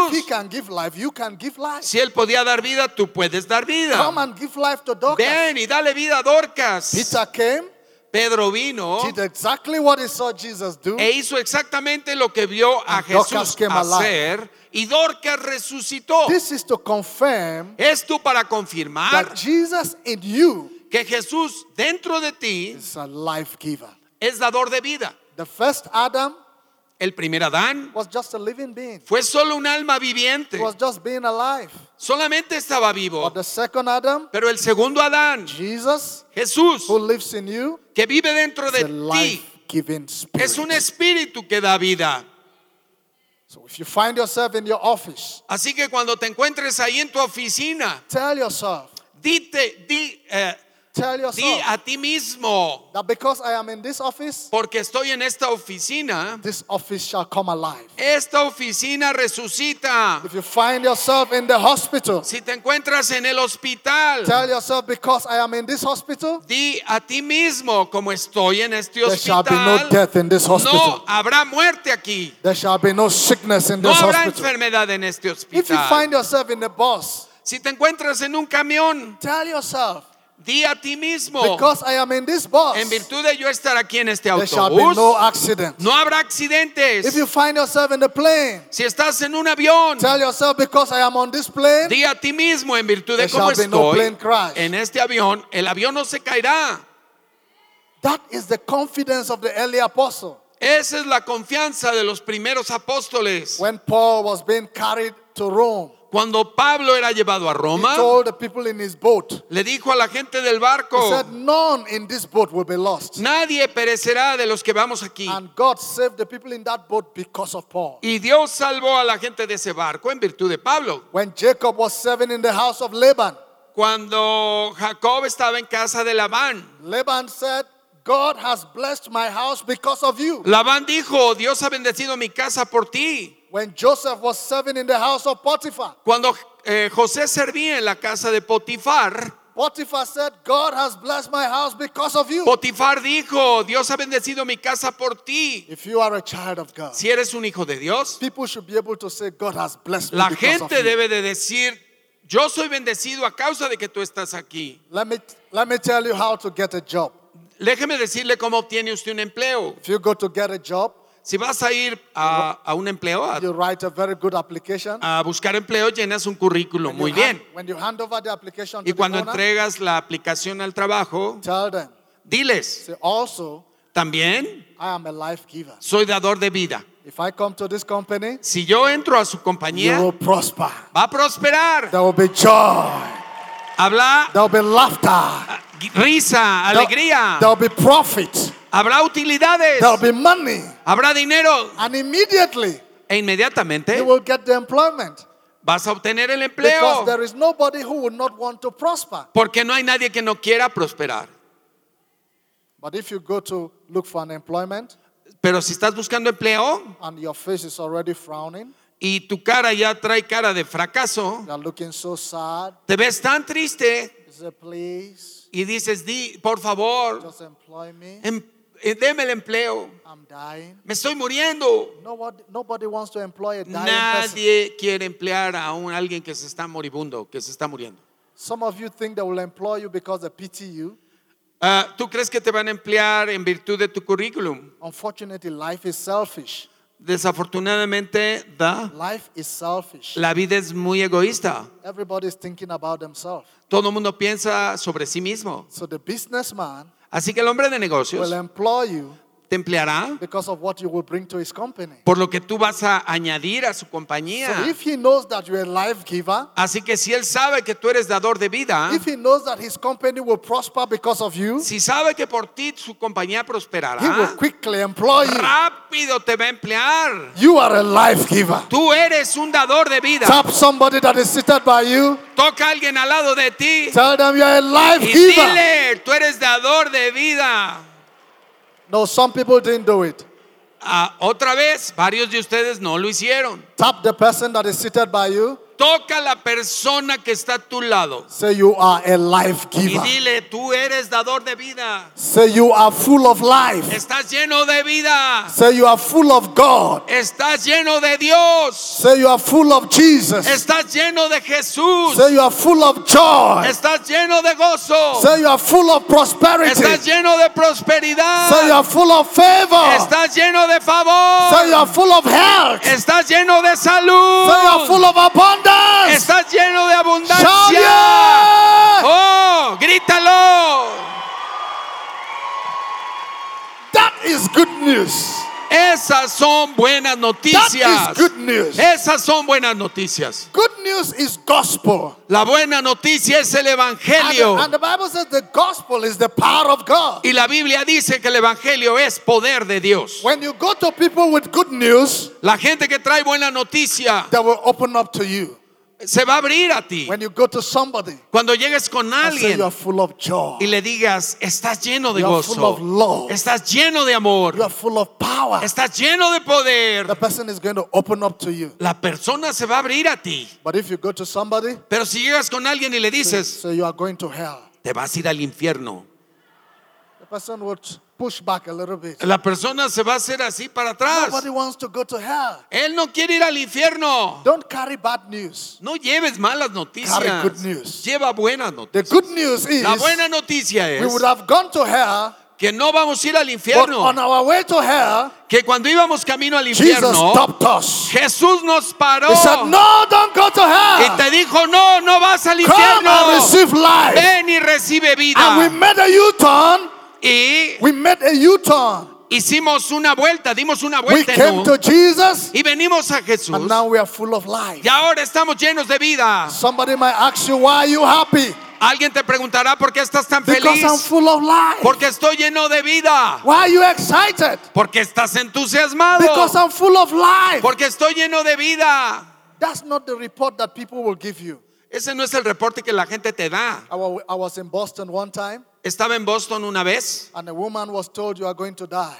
Speaker 2: Si él podía dar vida, tú puedes dar vida.
Speaker 1: Come and give life to Dorcas.
Speaker 2: Ven y dale vida a Dorcas.
Speaker 1: Peter came,
Speaker 2: Pedro vino
Speaker 1: did exactly what he saw Jesus do.
Speaker 2: e hizo exactamente lo que vio a Jesús hacer y Dorcas resucitó.
Speaker 1: This is to confirm
Speaker 2: Esto para confirmar
Speaker 1: that Jesus in you
Speaker 2: que Jesús dentro de ti
Speaker 1: is a life giver.
Speaker 2: es dador de vida.
Speaker 1: The first Adam
Speaker 2: El primer Adán
Speaker 1: was just a living being,
Speaker 2: fue solo un alma viviente,
Speaker 1: was just being alive.
Speaker 2: solamente estaba vivo.
Speaker 1: But the second Adam,
Speaker 2: Pero el segundo Adán,
Speaker 1: Jesus,
Speaker 2: Jesús,
Speaker 1: who lives in you,
Speaker 2: que vive dentro de ti,
Speaker 1: life giving spirit.
Speaker 2: es un espíritu que da vida.
Speaker 1: So if you find yourself in your office,
Speaker 2: Así que cuando te encuentres ahí en tu oficina,
Speaker 1: tell yourself,
Speaker 2: dite, di, eh,
Speaker 1: tell
Speaker 2: di
Speaker 1: yourself
Speaker 2: a ti mismo,
Speaker 1: that because I am in this office,
Speaker 2: porque estoy en esta oficina,
Speaker 1: this office shall come alive.
Speaker 2: esta oficina resucita.
Speaker 1: If you find yourself in the hospital,
Speaker 2: Si te encuentras en el hospital,
Speaker 1: tell yourself because I am in this hospital,
Speaker 2: di a ti mismo, como estoy en este
Speaker 1: there shall be no
Speaker 2: hospital,
Speaker 1: death in this
Speaker 2: no
Speaker 1: hospital.
Speaker 2: habrá muerte aquí,
Speaker 1: There shall be no sickness in
Speaker 2: no
Speaker 1: this
Speaker 2: habrá
Speaker 1: hospital.
Speaker 2: enfermedad en este
Speaker 1: If you
Speaker 2: hospital.
Speaker 1: find yourself in the bus,
Speaker 2: Si te encuentras en un camión,
Speaker 1: tell yourself
Speaker 2: di a ti mismo,
Speaker 1: because I am in this bus,
Speaker 2: en virtud de yo estar aquí en este
Speaker 1: there shall be no accident.
Speaker 2: no habrá accidentes.
Speaker 1: If you find yourself in the plane,
Speaker 2: Si estás en un avión,
Speaker 1: tell yourself because I am on this plane,
Speaker 2: di a ti mismo, en virtud de
Speaker 1: There
Speaker 2: cómo
Speaker 1: shall be no
Speaker 2: estoy
Speaker 1: plane crash.
Speaker 2: en este avión, el avión no se caerá.
Speaker 1: that is the confidence of the early apostle.
Speaker 2: Esa es la confianza de los primeros apóstoles.
Speaker 1: When Paul was being carried to Rome,
Speaker 2: Cuando Pablo era llevado a
Speaker 1: he
Speaker 2: Roma,
Speaker 1: told the people in his boat,
Speaker 2: le dijo a la gente del
Speaker 1: he
Speaker 2: barco,
Speaker 1: said, None in this boat will be lost.
Speaker 2: nadie perecerá de los que vamos aquí.
Speaker 1: And God saved the people in that boat because of Paul.
Speaker 2: Y Dios salvó a la gente de ese barco en virtud de Pablo.
Speaker 1: When Jacob was serving in the house of Laban,
Speaker 2: Cuando Jacob estaba en casa de Labán,
Speaker 1: Laban said, God has blessed my house because of you.
Speaker 2: Labán dijo, Dios ha bendecido mi casa por ti.
Speaker 1: When Joseph was serving in the house of Potiphar,
Speaker 2: Cuando eh, José servía en la casa de Potifar,
Speaker 1: Potiphar said, God has blessed my house because of you.
Speaker 2: Potifar dijo, Dios ha bendecido mi casa por ti.
Speaker 1: If you are a child of God,
Speaker 2: Si eres un hijo de Dios,
Speaker 1: people should be able to say, God has blessed me
Speaker 2: la
Speaker 1: because of
Speaker 2: gente
Speaker 1: you.
Speaker 2: debe de decir, yo soy bendecido a causa de que tú estás aquí.
Speaker 1: Let me, let me tell you how to get a job.
Speaker 2: Déjeme decirle cómo obtiene usted un empleo.
Speaker 1: If you go to get a job,
Speaker 2: Si vas a ir a, a un empleo, a,
Speaker 1: you write a very good application.
Speaker 2: a buscar empleo, llenas un currículum
Speaker 1: When
Speaker 2: muy bien.
Speaker 1: hand- when you hand over the application to
Speaker 2: Y cuando
Speaker 1: owner,
Speaker 2: entregas la aplicación al trabajo,
Speaker 1: tell them,
Speaker 2: diles,
Speaker 1: say, also,
Speaker 2: también
Speaker 1: I am a life giver.
Speaker 2: soy dador de vida.
Speaker 1: If I come to this company,
Speaker 2: Si yo entro a su
Speaker 1: you
Speaker 2: compañía,
Speaker 1: will prosper.
Speaker 2: va a prosperar.
Speaker 1: There will be joy.
Speaker 2: Habrá
Speaker 1: There will be laughter.
Speaker 2: risa, alegría.
Speaker 1: There will be profit.
Speaker 2: Habrá utilidades.
Speaker 1: There will be money.
Speaker 2: Habrá dinero.
Speaker 1: And immediately,
Speaker 2: E inmediatamente
Speaker 1: you will get the employment.
Speaker 2: vas a obtener el
Speaker 1: Because
Speaker 2: empleo.
Speaker 1: there is nobody who would not want to prosper.
Speaker 2: Porque no hay nadie que no quiera prosperar.
Speaker 1: But if you go to look for an employment
Speaker 2: Pero si estás buscando empleo
Speaker 1: and your face is already frowning,
Speaker 2: y tu cara ya trae cara de fracaso,
Speaker 1: you are looking so sad,
Speaker 2: te ves tan triste
Speaker 1: you say, please,
Speaker 2: y dices, Di, por favor,
Speaker 1: just employ me.
Speaker 2: em- deme el empleo.
Speaker 1: I'm dying.
Speaker 2: Me estoy muriendo.
Speaker 1: Nobody, nobody wants to employ a dying person.
Speaker 2: Nadie quiere emplear a un, alguien que se está moribundo, que se está muriendo.
Speaker 1: Some of you think they will employ you because they pity you.
Speaker 2: Ah, ¿Tú crees que te van a emplear en virtud de tu currículum?
Speaker 1: Unfortunately, life is selfish.
Speaker 2: Desafortunadamente, da.
Speaker 1: Life is selfish.
Speaker 2: La vida es muy egoísta.
Speaker 1: Everybody is thinking about themselves.
Speaker 2: Todo el mundo piensa sobre sí mismo.
Speaker 1: So the businessman
Speaker 2: Así que el hombre de negocios te empleará
Speaker 1: because of what you will bring to his company.
Speaker 2: por lo que tú vas a añadir a su
Speaker 1: So
Speaker 2: compañía.
Speaker 1: if he knows that you're a life giver,
Speaker 2: Así que si él sabe que tú eres dador de vida,
Speaker 1: if he knows that his company will prosper because of you,
Speaker 2: si sabe que por ti su compañía
Speaker 1: he will
Speaker 2: prosperará,
Speaker 1: quickly employ you.
Speaker 2: rápido te va a emplear.
Speaker 1: You are a life giver.
Speaker 2: Tú eres un dador de vida.
Speaker 1: Tap somebody that is seated by you.
Speaker 2: Toca a alguien al lado de ti
Speaker 1: Tell them you're a life
Speaker 2: y
Speaker 1: giver.
Speaker 2: dile, tú eres dador de vida.
Speaker 1: No, some people didn't do it.
Speaker 2: Ah, otra vez, varios de ustedes no lo hicieron.
Speaker 1: Tap the person that is seated by you.
Speaker 2: Toca a la persona que está a tu lado
Speaker 1: Say you are a life
Speaker 2: y
Speaker 1: giver.
Speaker 2: dile, tú eres dador de vida.
Speaker 1: Say you are full of life.
Speaker 2: Estás lleno de vida.
Speaker 1: Say you are full of God.
Speaker 2: Estás lleno de Dios.
Speaker 1: Say you are full of Jesus.
Speaker 2: Estás lleno de Jesús.
Speaker 1: Say you are full of joy.
Speaker 2: Estás lleno de gozo.
Speaker 1: Say you are full of prosperity.
Speaker 2: Estás lleno de
Speaker 1: Say you
Speaker 2: prosperidad.
Speaker 1: are full of favor.
Speaker 2: Estás lleno de
Speaker 1: Say you
Speaker 2: favor.
Speaker 1: are full of health. Say
Speaker 2: Estás lleno de
Speaker 1: you are full
Speaker 2: salud.
Speaker 1: of abundance.
Speaker 2: Estás lleno de abundancia.
Speaker 1: yeah!
Speaker 2: Oh, grítalo.
Speaker 1: That is good news.
Speaker 2: Esas son buenas
Speaker 1: That
Speaker 2: noticias.
Speaker 1: is good news.
Speaker 2: Esas son buenas noticias.
Speaker 1: Good news is gospel.
Speaker 2: La buena noticia es el
Speaker 1: And the,
Speaker 2: evangelio.
Speaker 1: and the Bible says the gospel is the power of God.
Speaker 2: Y la Biblia dice que el evangelio es poder de Dios.
Speaker 1: When you go to people with good news,
Speaker 2: La gente que trae buena noticia
Speaker 1: they will open up to you.
Speaker 2: Se va a abrir a ti.
Speaker 1: When you go to somebody
Speaker 2: Cuando llegues con
Speaker 1: you
Speaker 2: alguien
Speaker 1: are full of joy,
Speaker 2: y le digas, estás lleno de
Speaker 1: You are full of
Speaker 2: gozo,
Speaker 1: love.
Speaker 2: estás lleno de
Speaker 1: you
Speaker 2: amor,
Speaker 1: are full of power,
Speaker 2: estás lleno de
Speaker 1: the
Speaker 2: poder,
Speaker 1: person is going to open up to you.
Speaker 2: la persona se va a abrir a ti.
Speaker 1: But if you go to somebody,
Speaker 2: Pero si llegas con alguien y le dices,
Speaker 1: say you are going to hell,
Speaker 2: te vas a ir al infierno,
Speaker 1: the person would push back a little bit.
Speaker 2: la persona se va a hacer así para atrás.
Speaker 1: Nobody wants to go to hell.
Speaker 2: Él no quiere ir al infierno.
Speaker 1: Don't carry bad news.
Speaker 2: No lleves malas noticias.
Speaker 1: Carry good news.
Speaker 2: Lleva buenas
Speaker 1: The
Speaker 2: noticias.
Speaker 1: good news is
Speaker 2: La buena noticia
Speaker 1: we
Speaker 2: es
Speaker 1: would have gone to hell,
Speaker 2: que no vamos a ir al
Speaker 1: but
Speaker 2: infierno.
Speaker 1: on our way to hell,
Speaker 2: Que cuando íbamos camino al infierno. Jesús nos paró
Speaker 1: He said, No, don't go to
Speaker 2: y
Speaker 1: hell.
Speaker 2: te dijo, no, no vas al
Speaker 1: Come and
Speaker 2: infierno.
Speaker 1: receive life.
Speaker 2: Ven y recibe
Speaker 1: And we
Speaker 2: vida.
Speaker 1: made a U turn.
Speaker 2: Y
Speaker 1: We made a U turn.
Speaker 2: hicimos una vuelta, dimos una
Speaker 1: We
Speaker 2: vuelta en
Speaker 1: came
Speaker 2: U,
Speaker 1: to Jesus,
Speaker 2: y venimos a Jesús.
Speaker 1: and now we are full of life.
Speaker 2: Y ahora estamos llenos de vida.
Speaker 1: Somebody might ask you, Why are you happy?
Speaker 2: Alguien te preguntará por qué estás tan
Speaker 1: Because I'm
Speaker 2: feliz.
Speaker 1: full of life.
Speaker 2: Porque estoy lleno de vida.
Speaker 1: Why are you excited?
Speaker 2: Porque estás entusiasmado.
Speaker 1: Because I'm full of life.
Speaker 2: Porque estoy lleno de vida.
Speaker 1: That's not the report that people will give you.
Speaker 2: Ese no es el reporte que la gente te da.
Speaker 1: I was in Boston one time,
Speaker 2: Estaba en Boston una vez.
Speaker 1: and a woman was told, You are going to die.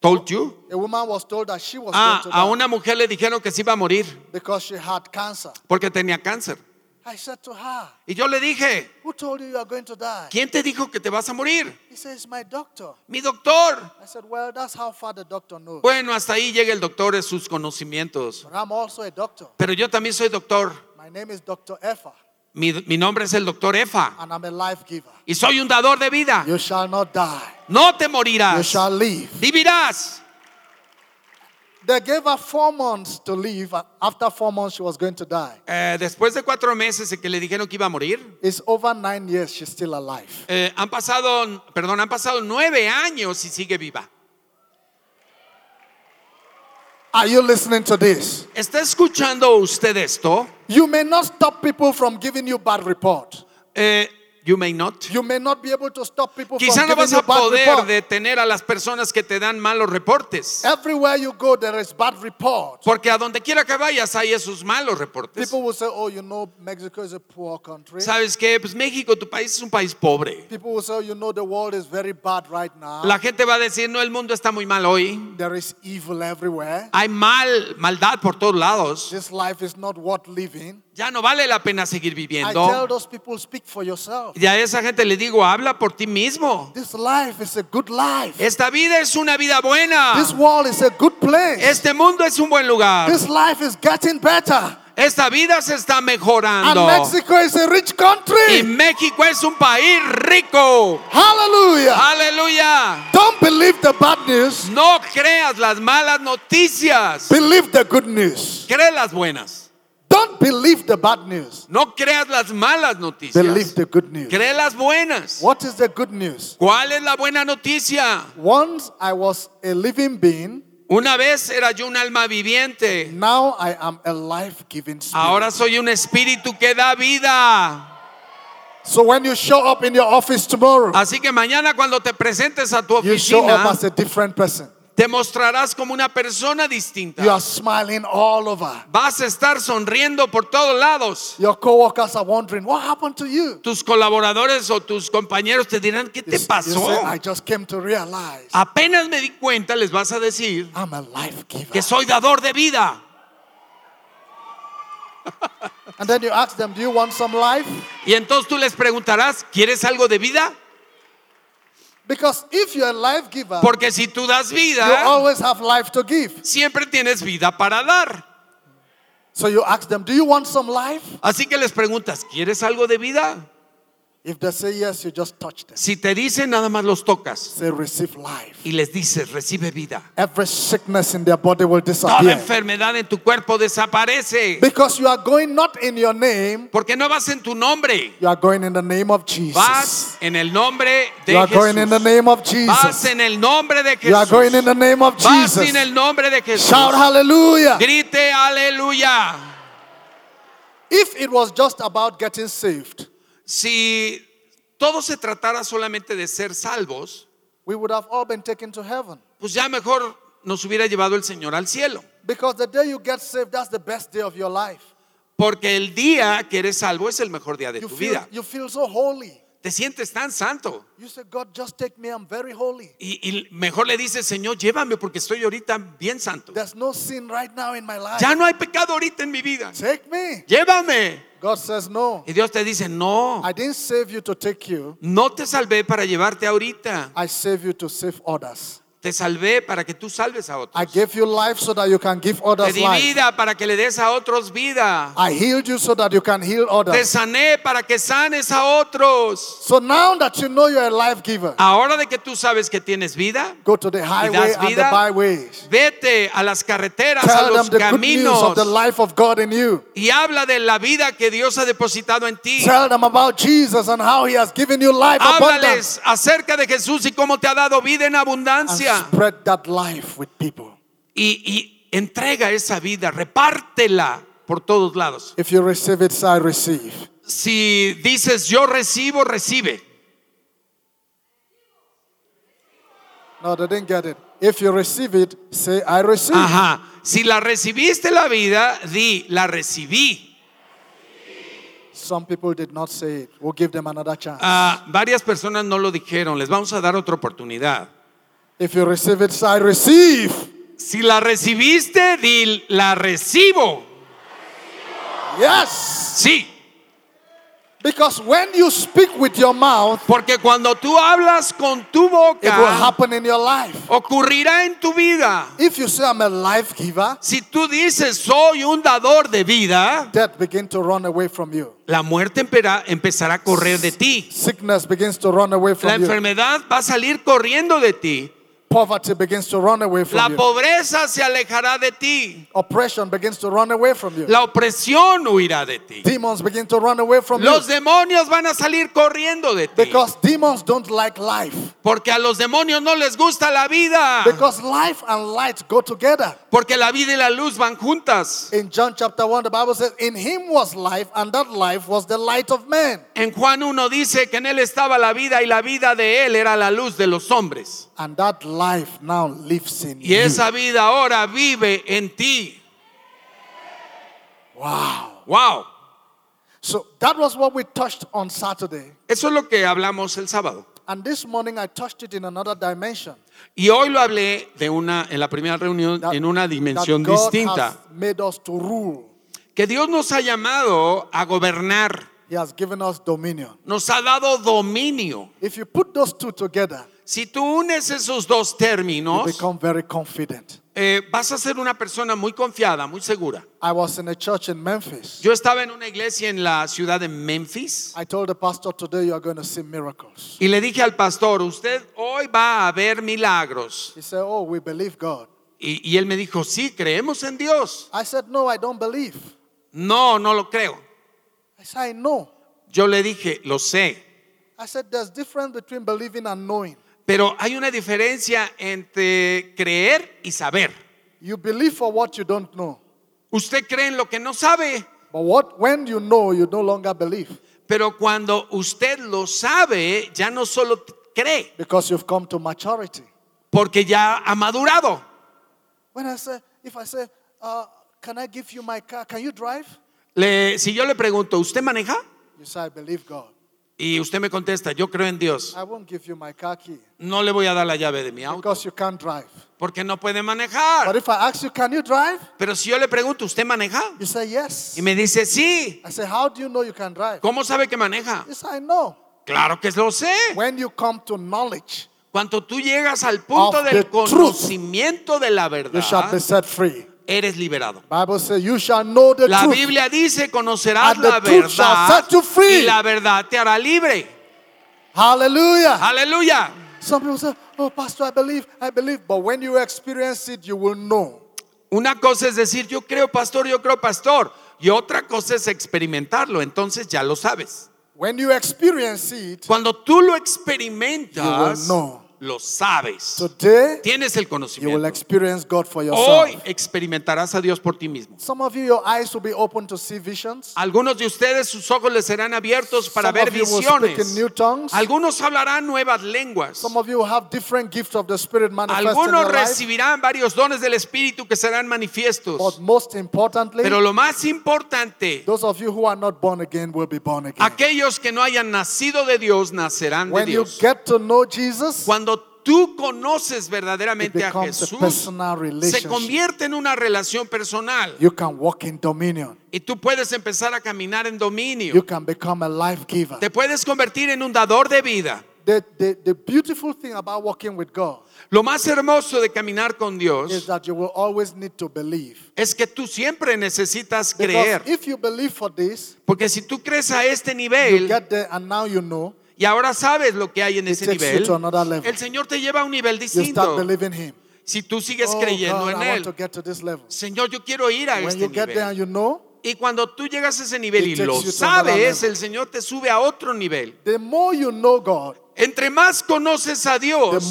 Speaker 2: Told you.
Speaker 1: A woman was told that she was
Speaker 2: Ah,
Speaker 1: going to
Speaker 2: a
Speaker 1: die
Speaker 2: una mujer le dijeron que se iba a morir
Speaker 1: because she had cancer.
Speaker 2: porque tenía cáncer.
Speaker 1: I said to her,
Speaker 2: Y yo le dije,
Speaker 1: Who told you you are going to die?
Speaker 2: ¿quién te dijo que te vas a morir?
Speaker 1: He says, My doctor.
Speaker 2: Mi doctor.
Speaker 1: I said, Well, that's how far the doctor knows.
Speaker 2: Bueno, hasta ahí llega el doctor en sus conocimientos.
Speaker 1: But I'm also a doctor.
Speaker 2: Pero yo también soy doctor.
Speaker 1: My name is Dr. Effa,
Speaker 2: Mi, mi nombre es el doctor Efa.
Speaker 1: and I'm a life giver.
Speaker 2: Y soy un dador de vida.
Speaker 1: You shall not die,
Speaker 2: No te
Speaker 1: you
Speaker 2: morirás.
Speaker 1: shall live.
Speaker 2: Vivirás.
Speaker 1: They gave her four months to live. After four months, she was going to die.
Speaker 2: Eh, después de cuatro meses que le dijeron que iba a morir,
Speaker 1: It's over nine years, she's still alive.
Speaker 2: eh, han pasado, perdón, han pasado nueve años y sigue viva.
Speaker 1: Are you listening to this?
Speaker 2: ¿Está escuchando usted esto?
Speaker 1: You may not stop people from giving you bad report.
Speaker 2: Eh, you may not.
Speaker 1: You may not be able to stop people
Speaker 2: Quizá
Speaker 1: from
Speaker 2: no vas a poder detener a las personas que te dan malos reportes.
Speaker 1: Everywhere you go, there is bad report.
Speaker 2: Porque a donde quiera que vayas hay esos malos reportes.
Speaker 1: People will say, "Oh, you know, Mexico is a poor country."
Speaker 2: ¿Sabes qué? Pues México, tu país es un país pobre.
Speaker 1: People will say, "Oh, "You know, the world is very bad right now.
Speaker 2: La gente va a decir, no, el mundo está muy mal hoy.
Speaker 1: There is evil everywhere.
Speaker 2: Hay mal, maldad por todos lados.
Speaker 1: This life is not worth living."
Speaker 2: Ya no vale la pena seguir
Speaker 1: I tell
Speaker 2: viviendo.
Speaker 1: those people, "Speak for yourself.
Speaker 2: Y a esa gente le digo, habla por ti mismo.
Speaker 1: This life is a good life.
Speaker 2: Esta vida es una vida buena.
Speaker 1: This world is a good place.
Speaker 2: Este mundo es un buen lugar.
Speaker 1: This life is getting better."
Speaker 2: Esta vida se está
Speaker 1: And
Speaker 2: mejorando.
Speaker 1: Mexico is a rich
Speaker 2: Y
Speaker 1: country.
Speaker 2: México es un país rico.
Speaker 1: Hallelujah.
Speaker 2: Aleluya.
Speaker 1: Don't believe the bad news.
Speaker 2: No creas las malas noticias.
Speaker 1: Believe the good news.
Speaker 2: Cree las buenas.
Speaker 1: Don't believe the bad news.
Speaker 2: No creas las malas
Speaker 1: Believe
Speaker 2: noticias.
Speaker 1: the good news.
Speaker 2: Cree las buenas.
Speaker 1: What is the good news?
Speaker 2: ¿Cuál es la buena noticia?
Speaker 1: Once I was a living being,
Speaker 2: Una vez era yo un alma viviente.
Speaker 1: now I am a life giving spirit.
Speaker 2: Ahora soy un espíritu que da vida.
Speaker 1: So when you show up in your office tomorrow,
Speaker 2: Así que mañana cuando te presentes a tu
Speaker 1: you show up
Speaker 2: oficina,
Speaker 1: as a different person.
Speaker 2: Te mostrarás como una persona distinta.
Speaker 1: You are smiling all over.
Speaker 2: Vas a estar sonriendo por todos lados.
Speaker 1: Your coworkers are wondering, what happened to you?
Speaker 2: Tus colaboradores o tus compañeros te dirán, ¿qué
Speaker 1: You
Speaker 2: te pasó?
Speaker 1: say, I just came to realize
Speaker 2: Apenas me di cuenta, les vas a decir
Speaker 1: I'm a life giver.
Speaker 2: que soy dador de vida.
Speaker 1: And then you ask them, do you want some life?
Speaker 2: Y entonces tú les preguntarás, ¿quieres algo de vida?
Speaker 1: Because if you're a life giver,
Speaker 2: Porque si tú das
Speaker 1: you
Speaker 2: vida,
Speaker 1: always have life to give.
Speaker 2: siempre tienes vida para dar.
Speaker 1: So you ask them, do you want some life?
Speaker 2: Así que les preguntas, ¿quieres algo de vida?
Speaker 1: If they say yes, you just touch them.
Speaker 2: Si te dicen, nada más los tocas
Speaker 1: Say, receive life.
Speaker 2: y les dices, recibe vida.
Speaker 1: Every sickness in their body will
Speaker 2: Toda
Speaker 1: disappear.
Speaker 2: enfermedad en tu cuerpo desaparece.
Speaker 1: Because you are going not in your name,
Speaker 2: Porque no vas en tu nombre,
Speaker 1: you are going in the name of Jesus.
Speaker 2: vas en el nombre de
Speaker 1: You are going in the
Speaker 2: Jesús.
Speaker 1: name of
Speaker 2: Vas
Speaker 1: Jesus.
Speaker 2: en el nombre de
Speaker 1: You are going in
Speaker 2: Jesús.
Speaker 1: the name of
Speaker 2: Vas
Speaker 1: Jesus.
Speaker 2: en el nombre de Jesús.
Speaker 1: Shout hallelujah.
Speaker 2: Grite aleluya.
Speaker 1: If it was just about getting saved,
Speaker 2: Si todo se tratara solamente de ser salvos,
Speaker 1: we would have all been taken to heaven.
Speaker 2: pues ya mejor nos hubiera llevado el Señor al cielo.
Speaker 1: Because the day you get saved, that's the best day of your life.
Speaker 2: Porque el día que eres salvo es el mejor día de
Speaker 1: You
Speaker 2: tu
Speaker 1: feel,
Speaker 2: vida.
Speaker 1: you feel so holy.
Speaker 2: Te sientes tan santo.
Speaker 1: You say, God, just take me. I'm very holy.
Speaker 2: Y, y mejor le dices, Señor, llévame porque estoy ahorita bien santo.
Speaker 1: There's no sin right now in my life.
Speaker 2: Ya no hay pecado ahorita en mi vida.
Speaker 1: Take me.
Speaker 2: Llévame.
Speaker 1: God says, No.
Speaker 2: Y Dios te dice, no,
Speaker 1: I didn't save you to take you,
Speaker 2: no te salvé para llevarte ahorita.
Speaker 1: I saved you to save others.
Speaker 2: Te salvé para que tú salves a
Speaker 1: I
Speaker 2: otros.
Speaker 1: gave you life so that you can give
Speaker 2: Te
Speaker 1: others
Speaker 2: di
Speaker 1: life.
Speaker 2: vida para que le des a otros vida.
Speaker 1: I healed you so that you can heal
Speaker 2: Te
Speaker 1: others.
Speaker 2: sané para que sanes a otros.
Speaker 1: So now that you know you're a life giver,
Speaker 2: Ahora de que tú sabes que tienes vida,
Speaker 1: go to the highway
Speaker 2: das
Speaker 1: and the
Speaker 2: vida?
Speaker 1: byways.
Speaker 2: vete a las carreteras, a
Speaker 1: them
Speaker 2: los
Speaker 1: the good news
Speaker 2: caminos
Speaker 1: of the life of God in you.
Speaker 2: y habla de la vida que Dios ha depositado en ti.
Speaker 1: Tell them about Jesus and how He has given you life abundant.
Speaker 2: Háblales acerca de Jesús y cómo te ha dado vida en
Speaker 1: And
Speaker 2: abundancia.
Speaker 1: spread that life with people.
Speaker 2: Y, y entrega esa vida, repártela por todos lados.
Speaker 1: If you receive it, say, I receive.
Speaker 2: Si dices yo recibo, recibe.
Speaker 1: No, they didn't get it. If you receive it, say, I receive.
Speaker 2: Ajá. Si la recibiste la vida, di la recibí.
Speaker 1: Some people did not say it. We'll give them another chance.
Speaker 2: Ah, varias personas no lo dijeron. Les vamos a dar otra oportunidad.
Speaker 1: If you receive it, I receive.
Speaker 2: Si la recibiste, di la recibo.
Speaker 1: Yes.
Speaker 2: Sí.
Speaker 1: Because when you speak with your mouth,
Speaker 2: Porque cuando tú hablas con tu
Speaker 1: it will
Speaker 2: boca,
Speaker 1: happen in your life.
Speaker 2: ocurrirá en tu vida.
Speaker 1: If you say, I'm a life giver,
Speaker 2: Si tú dices soy un dador de vida,
Speaker 1: death begin to run away from you.
Speaker 2: la muerte empezará a correr de ti.
Speaker 1: Sickness begins to run away
Speaker 2: La
Speaker 1: from you.
Speaker 2: enfermedad va a salir corriendo de ti.
Speaker 1: Poverty begins to run away
Speaker 2: La
Speaker 1: from you.
Speaker 2: pobreza se alejará de ti.
Speaker 1: Oppression begins to run away from you.
Speaker 2: La opresión huirá de ti.
Speaker 1: Demons begin to run away from
Speaker 2: Los
Speaker 1: you.
Speaker 2: demonios van a salir corriendo de ti.
Speaker 1: Because demons don't like life.
Speaker 2: Porque a los demonios no les gusta la vida.
Speaker 1: Because life and light go together.
Speaker 2: Porque la vida y la luz van juntas.
Speaker 1: In John chapter 1, the Bible says, In him was life, and that life was the light of men.
Speaker 2: En Juan 1 dice que en él estaba la vida y la vida de él era la luz de los hombres.
Speaker 1: And that life now lives in
Speaker 2: Y
Speaker 1: you.
Speaker 2: esa vida ahora vive en ti.
Speaker 1: Wow.
Speaker 2: Wow.
Speaker 1: So that was what we touched on Saturday.
Speaker 2: Eso es lo que hablamos el sábado.
Speaker 1: And this morning I touched it in another dimension.
Speaker 2: Y hoy lo hablé de una en la primera reunión
Speaker 1: That-
Speaker 2: en una
Speaker 1: that
Speaker 2: dimensión
Speaker 1: God
Speaker 2: distinta.
Speaker 1: has made us to rule.
Speaker 2: Que Dios nos ha llamado a gobernar.
Speaker 1: He has given us dominion.
Speaker 2: Nos ha dado dominio.
Speaker 1: If you put those two together,
Speaker 2: Si tú unes esos dos
Speaker 1: you
Speaker 2: términos,
Speaker 1: become very confident.
Speaker 2: eh, vas a ser una persona muy confiada, muy segura.
Speaker 1: I was in a church in Memphis.
Speaker 2: Yo estaba en una iglesia en la ciudad de Memphis
Speaker 1: I told the pastor today you are going to see miracles.
Speaker 2: y le dije al pastor, usted hoy va a ver milagros.
Speaker 1: He said, Oh, we believe God.
Speaker 2: Y, y él me dijo, sí, creemos en Dios.
Speaker 1: I said, No, I don't believe.
Speaker 2: No, no lo creo.
Speaker 1: I said, I know.
Speaker 2: Yo le dije, lo sé.
Speaker 1: I said, there's difference between believing and knowing.
Speaker 2: Pero hay una diferencia entre creer y saber.
Speaker 1: You believe for what you don't know.
Speaker 2: Usted cree en lo que no sabe,
Speaker 1: But what when you know, you no longer believe
Speaker 2: pero cuando usted lo sabe, ya no solo cree,
Speaker 1: because you've come to maturity.
Speaker 2: porque ya ha madurado.
Speaker 1: When I say, if I say, uh, can I give you my car? Can you drive?
Speaker 2: Le- si yo le pregunto, ¿usted maneja?
Speaker 1: You say, I believe God.
Speaker 2: Y usted me contesta, yo creo en Dios.
Speaker 1: I won't give you my car key
Speaker 2: No le voy a dar la llave de mi auto,
Speaker 1: because you can't drive.
Speaker 2: porque no puede
Speaker 1: But
Speaker 2: manejar.
Speaker 1: if I ask you, can you drive?
Speaker 2: Pero si yo le pregunto, ¿usted maneja?
Speaker 1: You say, yes.
Speaker 2: Y me dice, sí.
Speaker 1: I say, how do you know you can drive?
Speaker 2: ¿Cómo sabe que maneja?
Speaker 1: I know.
Speaker 2: Claro que lo sé.
Speaker 1: When you come to knowledge,
Speaker 2: Cuando tú llegas al punto del
Speaker 1: truth,
Speaker 2: conocimiento de la
Speaker 1: you shall be
Speaker 2: verdad,
Speaker 1: set free.
Speaker 2: Eres liberado.
Speaker 1: Bible says, you shall know the
Speaker 2: La. Biblia dice, conocerás
Speaker 1: And
Speaker 2: la verdad
Speaker 1: you
Speaker 2: y la verdad te hará libre.
Speaker 1: Hallelujah.
Speaker 2: Aleluya.
Speaker 1: Some people say, oh, Pastor, I believe, I believe. But when you experience it, you will know.
Speaker 2: Una cosa es decir, yo creo pastor, yo creo pastor. Y otra cosa es experimentarlo. Entonces ya lo sabes.
Speaker 1: When you experience it,
Speaker 2: Cuando tú lo
Speaker 1: You
Speaker 2: experimentas,
Speaker 1: will know.
Speaker 2: Lo sabes.
Speaker 1: today,
Speaker 2: Tienes el
Speaker 1: you will
Speaker 2: conocimiento.
Speaker 1: experience God for yourself.
Speaker 2: Hoy experimentarás a Dios por ti mismo.
Speaker 1: Some of you, your eyes will be open to see visions.
Speaker 2: Algunos de ustedes sus ojos les serán abiertos para
Speaker 1: Some
Speaker 2: ver
Speaker 1: of you will speak in
Speaker 2: visiones.
Speaker 1: new tongues.
Speaker 2: Algunos hablarán nuevas lenguas.
Speaker 1: Some of you will have different gifts of the Spirit manifest in
Speaker 2: Algunos
Speaker 1: your life.
Speaker 2: recibirán varios dones del Espíritu que serán manifiestos.
Speaker 1: But most importantly,
Speaker 2: Pero lo más importante,
Speaker 1: those of you who are not born again will be born again.
Speaker 2: aquellos que no hayan nacido de Dios nacerán de
Speaker 1: When you
Speaker 2: Dios.
Speaker 1: get to know Jesus,
Speaker 2: Cuando tú conoces verdaderamente a Jesús, se convierte en una relación personal
Speaker 1: You can walk in dominion.
Speaker 2: y tú puedes empezar a caminar en dominio.
Speaker 1: You can become a life giver.
Speaker 2: Te puedes convertir en un dador de vida.
Speaker 1: The, the, the beautiful thing about walking with God
Speaker 2: Lo más hermoso de caminar con
Speaker 1: is
Speaker 2: Dios
Speaker 1: that you will always need to believe.
Speaker 2: es que tú siempre necesitas
Speaker 1: Because
Speaker 2: creer.
Speaker 1: if you believe for this,
Speaker 2: Porque si tú crees a este
Speaker 1: you
Speaker 2: nivel
Speaker 1: get there and now you know,
Speaker 2: y ahora sabes lo que hay en ese nivel, el Señor te lleva a un nivel distinto. Si tú sigues
Speaker 1: Oh,
Speaker 2: creyendo en Él. Señor, yo quiero ir a este nivel.
Speaker 1: you know,
Speaker 2: Y cuando tú llegas a ese nivel y lo sabes, el Señor te sube a otro nivel. Entre más conoces a Dios,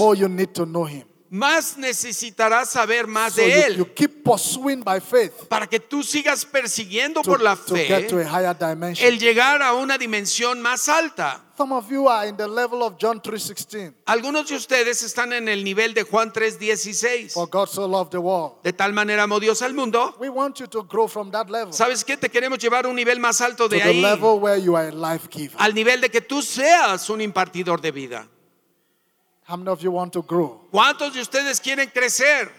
Speaker 2: más necesitarás saber más
Speaker 1: So
Speaker 2: de
Speaker 1: you, you
Speaker 2: Él.
Speaker 1: keep pursuing by faith
Speaker 2: Para que tú sigas persiguiendo
Speaker 1: to,
Speaker 2: por la
Speaker 1: to get to
Speaker 2: fe
Speaker 1: a higher dimension.
Speaker 2: el llegar a una dimensión más alta.
Speaker 1: Some of you are in the level of John 3:16.
Speaker 2: Algunos de ustedes están en el nivel de Juan 3:16.
Speaker 1: For God so loved the world.
Speaker 2: De tal manera amó Dios al mundo.
Speaker 1: We want you to grow from that level
Speaker 2: ¿Sabes qué? Te queremos llevar a un nivel más alto
Speaker 1: to
Speaker 2: de
Speaker 1: the
Speaker 2: ahí.
Speaker 1: level where you are a life giver.
Speaker 2: Al nivel de que tú seas un impartidor de vida.
Speaker 1: How many of you want to grow?
Speaker 2: ¿Cuántos de ustedes quieren crecer?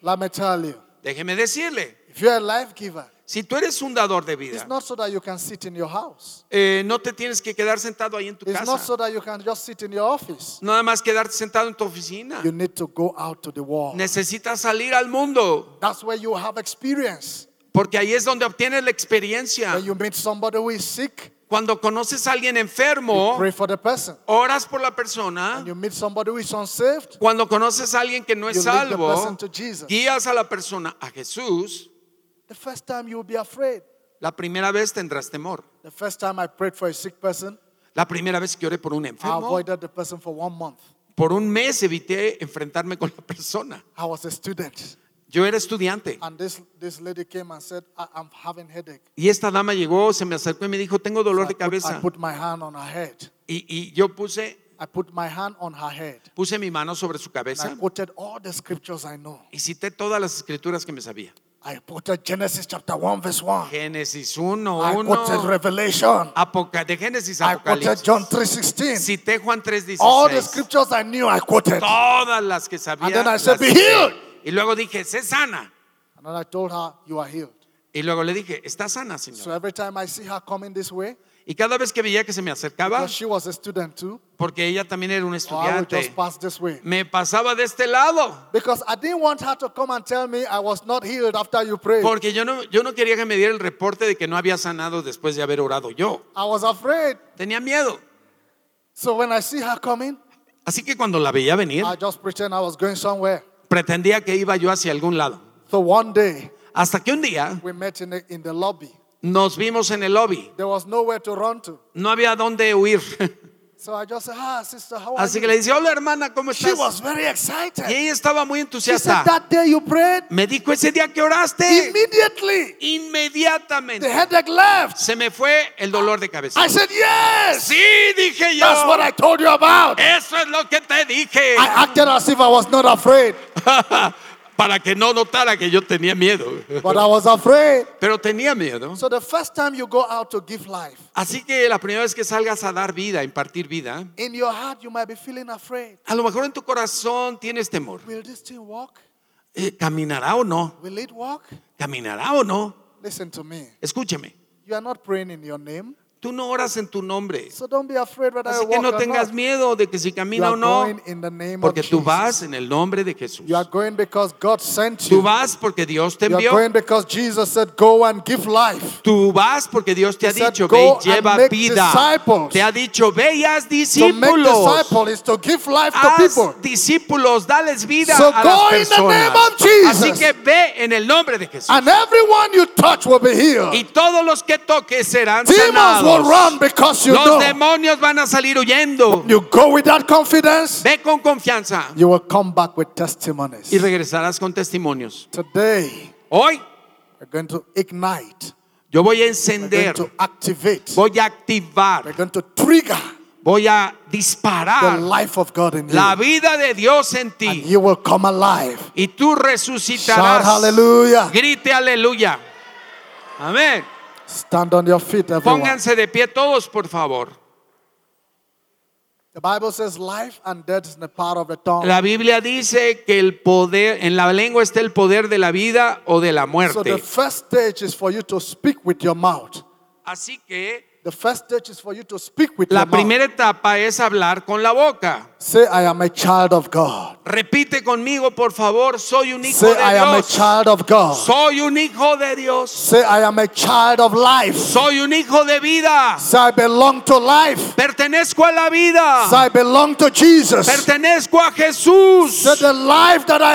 Speaker 1: Let me tell you.
Speaker 2: Déjeme decirle,
Speaker 1: If you're a life giver,
Speaker 2: si tú eres un dador de
Speaker 1: it's
Speaker 2: vida,
Speaker 1: not so that you can sit in your house.
Speaker 2: eh, no te tienes que quedar sentado ahí en tu
Speaker 1: It's not
Speaker 2: casa.
Speaker 1: so that you can just sit in your office.
Speaker 2: Nada más quedarte sentado en tu oficina.
Speaker 1: You need to go out to the world.
Speaker 2: Necesitas salir al mundo,
Speaker 1: That's where you have experience.
Speaker 2: porque ahí es donde obtienes la experiencia.
Speaker 1: When you meet somebody who is sick,
Speaker 2: Cuando conoces a alguien
Speaker 1: you
Speaker 2: enfermo,
Speaker 1: pray for the person.
Speaker 2: oras por la persona.
Speaker 1: When you meet somebody who is unsaved,
Speaker 2: Cuando conoces a alguien que no
Speaker 1: you
Speaker 2: es
Speaker 1: lead the
Speaker 2: salvo,
Speaker 1: person to Jesus.
Speaker 2: guías a la persona a Jesús.
Speaker 1: The first time you will be afraid.
Speaker 2: La primera vez tendrás temor.
Speaker 1: The first time I prayed for a sick person,
Speaker 2: La primera vez que oré por un
Speaker 1: I
Speaker 2: enfermo,
Speaker 1: avoided the person for one month.
Speaker 2: por un mes evité enfrentarme con la persona.
Speaker 1: I was a student.
Speaker 2: Yo era estudiante
Speaker 1: And this, this lady came and said, I, I'm having headache.
Speaker 2: y esta dama llegó, se me acercó y me dijo, tengo dolor
Speaker 1: I
Speaker 2: de
Speaker 1: put, I
Speaker 2: cabeza.
Speaker 1: put my hand on her head.
Speaker 2: Y, y yo puse,
Speaker 1: I put my hand on her head.
Speaker 2: puse mi mano sobre su
Speaker 1: And I
Speaker 2: cabeza
Speaker 1: quoted all the scriptures I know.
Speaker 2: y cité todas las escrituras que me sabía.
Speaker 1: I quoted Genesis chapter 1, verse 1.
Speaker 2: Génesis 1,
Speaker 1: I quoted
Speaker 2: 1,
Speaker 1: Revelation.
Speaker 2: Apoca- de Génesis
Speaker 1: I quoted. John 3.16.
Speaker 2: Cité Juan 3:16.
Speaker 1: All the scriptures I knew, I quoted.
Speaker 2: Todas las que sabía.
Speaker 1: And then I said, "Be healed."
Speaker 2: Y luego dije, sé sana.
Speaker 1: And then I told her, you are healed.
Speaker 2: Y luego le dije, está sana,
Speaker 1: So
Speaker 2: señor.
Speaker 1: every time I see her coming this way,
Speaker 2: Y cada vez que veía que se me acercaba,
Speaker 1: she was a student too,
Speaker 2: porque ella también era
Speaker 1: I would
Speaker 2: estudiante,
Speaker 1: just pass this way.
Speaker 2: me pasaba de este lado. Porque yo no, yo no quería que me diera el reporte de que no había sanado después de haber orado yo.
Speaker 1: I was afraid.
Speaker 2: Tenía miedo.
Speaker 1: So when I see her coming,
Speaker 2: Así que cuando la veía venir,
Speaker 1: I just pretend I was going somewhere.
Speaker 2: pretendía que iba yo hacia algún lado.
Speaker 1: So one day,
Speaker 2: Hasta que un día
Speaker 1: we met in the, in the lobby
Speaker 2: Nos vimos en el lobby.
Speaker 1: There was nowhere to run to.
Speaker 2: No había dónde huir.
Speaker 1: So I just said, ah, sister, how
Speaker 2: Así que le dice, hola hermana, ¿cómo
Speaker 1: She was
Speaker 2: estás?
Speaker 1: very excited.
Speaker 2: Y ella estaba muy
Speaker 1: She
Speaker 2: entusiasta.
Speaker 1: said, that day you prayed,
Speaker 2: Me dijo ese día que oraste.
Speaker 1: immediately the
Speaker 2: Inmediatamente
Speaker 1: headache left.
Speaker 2: se me fue el dolor de cabeza.
Speaker 1: I said, yes,
Speaker 2: Sí, dije yo.
Speaker 1: that's what I told you about.
Speaker 2: Eso es lo que te dije.
Speaker 1: I acted as if I was not afraid,
Speaker 2: Para que no notara que yo tenía miedo.
Speaker 1: but I was afraid.
Speaker 2: Pero tenía miedo.
Speaker 1: So the first time you go out to give life,
Speaker 2: Así que la primera vez que salgas a dar vida, a impartir vida,
Speaker 1: in your heart you might be feeling afraid.
Speaker 2: a lo mejor en tu corazón tienes temor.
Speaker 1: Will this thing walk?
Speaker 2: Eh, ¿Caminará o no?
Speaker 1: Will it walk?
Speaker 2: ¿Caminará o no?
Speaker 1: Listen to me.
Speaker 2: Escúcheme.
Speaker 1: You are not praying in your name,
Speaker 2: Tú no oras en tu nombre.
Speaker 1: so don't be afraid I
Speaker 2: Así que no tengas
Speaker 1: not.
Speaker 2: miedo de que si camina
Speaker 1: are
Speaker 2: o no. Porque tú vas en el nombre de Jesús.
Speaker 1: You are going because God sent
Speaker 2: Tú
Speaker 1: you.
Speaker 2: vas porque Dios te
Speaker 1: You are
Speaker 2: envió.
Speaker 1: going because Jesus said, "Go and give life."
Speaker 2: Tú vas porque Dios te ha
Speaker 1: said,
Speaker 2: dicho,
Speaker 1: "Go
Speaker 2: ve y lleva vida.
Speaker 1: disciples."
Speaker 2: Te ha dicho, ve y haz
Speaker 1: To make
Speaker 2: discípulos.
Speaker 1: is to give life to
Speaker 2: Haz
Speaker 1: people.
Speaker 2: discípulos, dales vida
Speaker 1: So
Speaker 2: a
Speaker 1: go
Speaker 2: las
Speaker 1: in the name
Speaker 2: personas.
Speaker 1: of Jesus.
Speaker 2: Así que ve en el nombre de Jesús.
Speaker 1: And everyone you touch will be healed.
Speaker 2: Y todos los que toques serán
Speaker 1: Demons will run
Speaker 2: sanados.
Speaker 1: because you
Speaker 2: Los
Speaker 1: know.
Speaker 2: demonios van a salir huyendo.
Speaker 1: You go with that confidence,
Speaker 2: Ve con confianza
Speaker 1: you will come back with testimonies.
Speaker 2: y regresarás con testimonios.
Speaker 1: Today,
Speaker 2: Hoy
Speaker 1: we're going to ignite.
Speaker 2: yo voy a
Speaker 1: We're going
Speaker 2: encender,
Speaker 1: to activate.
Speaker 2: voy a activar,
Speaker 1: We're going to trigger
Speaker 2: voy a
Speaker 1: the
Speaker 2: disparar
Speaker 1: life of God in
Speaker 2: la
Speaker 1: you.
Speaker 2: vida de Dios en
Speaker 1: And
Speaker 2: ti
Speaker 1: you will come alive.
Speaker 2: y tú
Speaker 1: Shout
Speaker 2: resucitarás.
Speaker 1: hallelujah.
Speaker 2: Grite aleluya. Amén.
Speaker 1: Stand on your feet, everyone.
Speaker 2: Pónganse de pie todos, por favor.
Speaker 1: The Bible says life and death is the power of the tongue.
Speaker 2: La Biblia dice que el poder, en la lengua está el poder de la vida o de la
Speaker 1: So the
Speaker 2: muerte.
Speaker 1: first stage is for you to speak with your mouth.
Speaker 2: Así que
Speaker 1: The first stage is for you to speak with
Speaker 2: la
Speaker 1: your mouth.
Speaker 2: primera etapa es hablar con la boca.
Speaker 1: Say, I am a child of God.
Speaker 2: Repite conmigo, por favor, soy un hijo
Speaker 1: Say,
Speaker 2: de
Speaker 1: I am a
Speaker 2: Dios.
Speaker 1: child of God.
Speaker 2: Soy un hijo de Dios.
Speaker 1: Say, I am a child of life.
Speaker 2: Soy un hijo de vida.
Speaker 1: Say, I belong to life.
Speaker 2: Pertenezco a la vida.
Speaker 1: Say, I belong to Jesus.
Speaker 2: Pertenezco a Jesús.
Speaker 1: Say, the life that I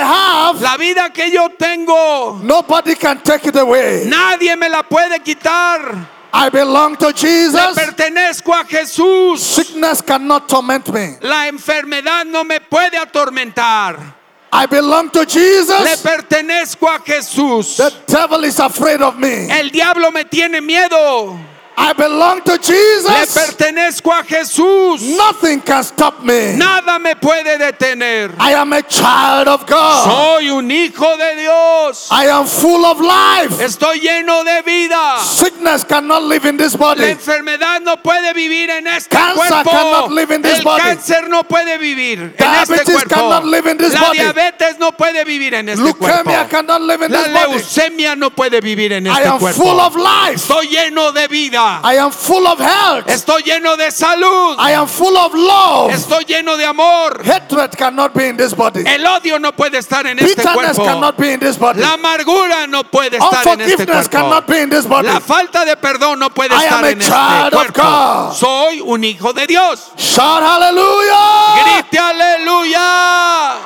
Speaker 1: have,
Speaker 2: La vida que yo tengo,
Speaker 1: nobody can take it away.
Speaker 2: nadie me la puede quitar.
Speaker 1: I belong to
Speaker 2: Le
Speaker 1: Jesus.
Speaker 2: pertenezco a Jesús.
Speaker 1: Sickness cannot torment me.
Speaker 2: La enfermedad no me puede atormentar.
Speaker 1: I belong to
Speaker 2: Le
Speaker 1: Jesus.
Speaker 2: pertenezco a Jesús.
Speaker 1: The devil is afraid of me.
Speaker 2: El diablo me tiene miedo.
Speaker 1: I belong to
Speaker 2: Le
Speaker 1: Jesus.
Speaker 2: pertenezco a Jesús.
Speaker 1: Nothing can stop me.
Speaker 2: Nada me puede detener.
Speaker 1: I am a child of God.
Speaker 2: Soy un hijo de Dios.
Speaker 1: I am full of life.
Speaker 2: Estoy lleno de vida.
Speaker 1: Sickness cannot live in this
Speaker 2: La
Speaker 1: body.
Speaker 2: enfermedad no puede vivir en este
Speaker 1: Cancer
Speaker 2: cuerpo.
Speaker 1: cannot live in this
Speaker 2: El
Speaker 1: body.
Speaker 2: cáncer no puede vivir en este
Speaker 1: Diabetes
Speaker 2: cuerpo.
Speaker 1: cannot live in this
Speaker 2: La
Speaker 1: body.
Speaker 2: diabetes no puede vivir en este
Speaker 1: Leukemia
Speaker 2: cuerpo.
Speaker 1: cannot live in
Speaker 2: La
Speaker 1: this body.
Speaker 2: leucemia no puede vivir en
Speaker 1: I
Speaker 2: este
Speaker 1: am
Speaker 2: cuerpo.
Speaker 1: full of life.
Speaker 2: Estoy lleno de vida.
Speaker 1: I am full of health.
Speaker 2: Estoy lleno de salud.
Speaker 1: I am full of love.
Speaker 2: Estoy lleno de amor.
Speaker 1: Hatred cannot be in this body.
Speaker 2: El odio no puede estar en este cuerpo.
Speaker 1: cannot be in this body.
Speaker 2: La amargura no puede estar en este cuerpo.
Speaker 1: cannot be in this body.
Speaker 2: La falta de perdón no puede
Speaker 1: I
Speaker 2: estar en este cuerpo.
Speaker 1: God.
Speaker 2: Soy un hijo de Dios.
Speaker 1: Shout hallelujah.
Speaker 2: Grite aleluya.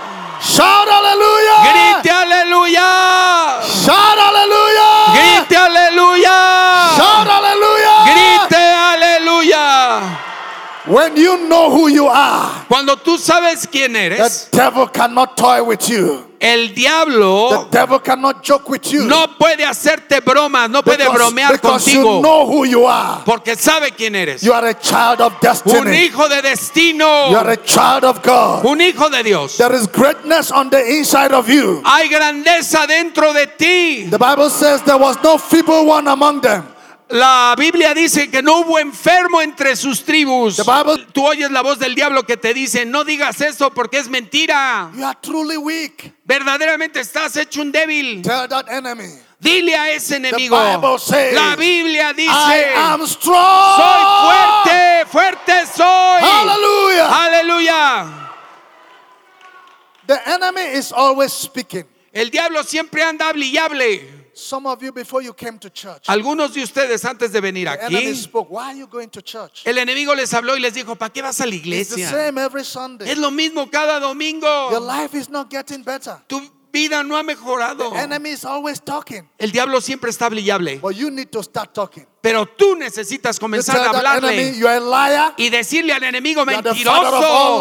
Speaker 1: Shout hallelujah.
Speaker 2: Grite aleluya.
Speaker 1: Shout When you know who you are,
Speaker 2: Cuando tú sabes quién
Speaker 1: the
Speaker 2: eres,
Speaker 1: devil cannot toy with you.
Speaker 2: el
Speaker 1: The
Speaker 2: diablo
Speaker 1: devil cannot joke with you.
Speaker 2: no puede hacerte bromas, no puede
Speaker 1: because,
Speaker 2: bromear
Speaker 1: because
Speaker 2: contigo.
Speaker 1: you know who you are.
Speaker 2: Porque sabe quién eres.
Speaker 1: You are a child of
Speaker 2: Un
Speaker 1: destiny.
Speaker 2: hijo de
Speaker 1: You
Speaker 2: destino.
Speaker 1: are a child of God.
Speaker 2: Un hijo de Dios.
Speaker 1: There is greatness on the inside of you.
Speaker 2: Hay grandeza dentro de ti.
Speaker 1: The Bible says there was no feeble one among them.
Speaker 2: La Biblia dice que no hubo enfermo entre sus tribus.
Speaker 1: The Bible-
Speaker 2: Tú oyes la voz del diablo que te dice, no digas eso porque es mentira.
Speaker 1: You are truly weak.
Speaker 2: Verdaderamente estás hecho un débil.
Speaker 1: Tell that enemy.
Speaker 2: Dile a ese enemigo.
Speaker 1: Says,
Speaker 2: La Biblia dice,
Speaker 1: I am strong.
Speaker 2: soy fuerte, fuerte soy. Aleluya.
Speaker 1: The enemy is always speaking.
Speaker 2: El diablo siempre anda hable y hable.
Speaker 1: Some of you, before you came to church,
Speaker 2: Algunos de ustedes antes de venir aquí,
Speaker 1: spoke. Why are you going to church?
Speaker 2: el enemigo les habló y les dijo, ¿para qué vas a la
Speaker 1: It's the
Speaker 2: iglesia?
Speaker 1: same every Sunday.
Speaker 2: Es lo mismo cada
Speaker 1: Your
Speaker 2: domingo.
Speaker 1: life is not getting better.
Speaker 2: Tu vida no ha mejorado.
Speaker 1: The enemy is always talking,
Speaker 2: El diablo siempre está brillable. Pero tú necesitas comenzar a
Speaker 1: enemy
Speaker 2: hablarle y decirle al enemigo mentiroso,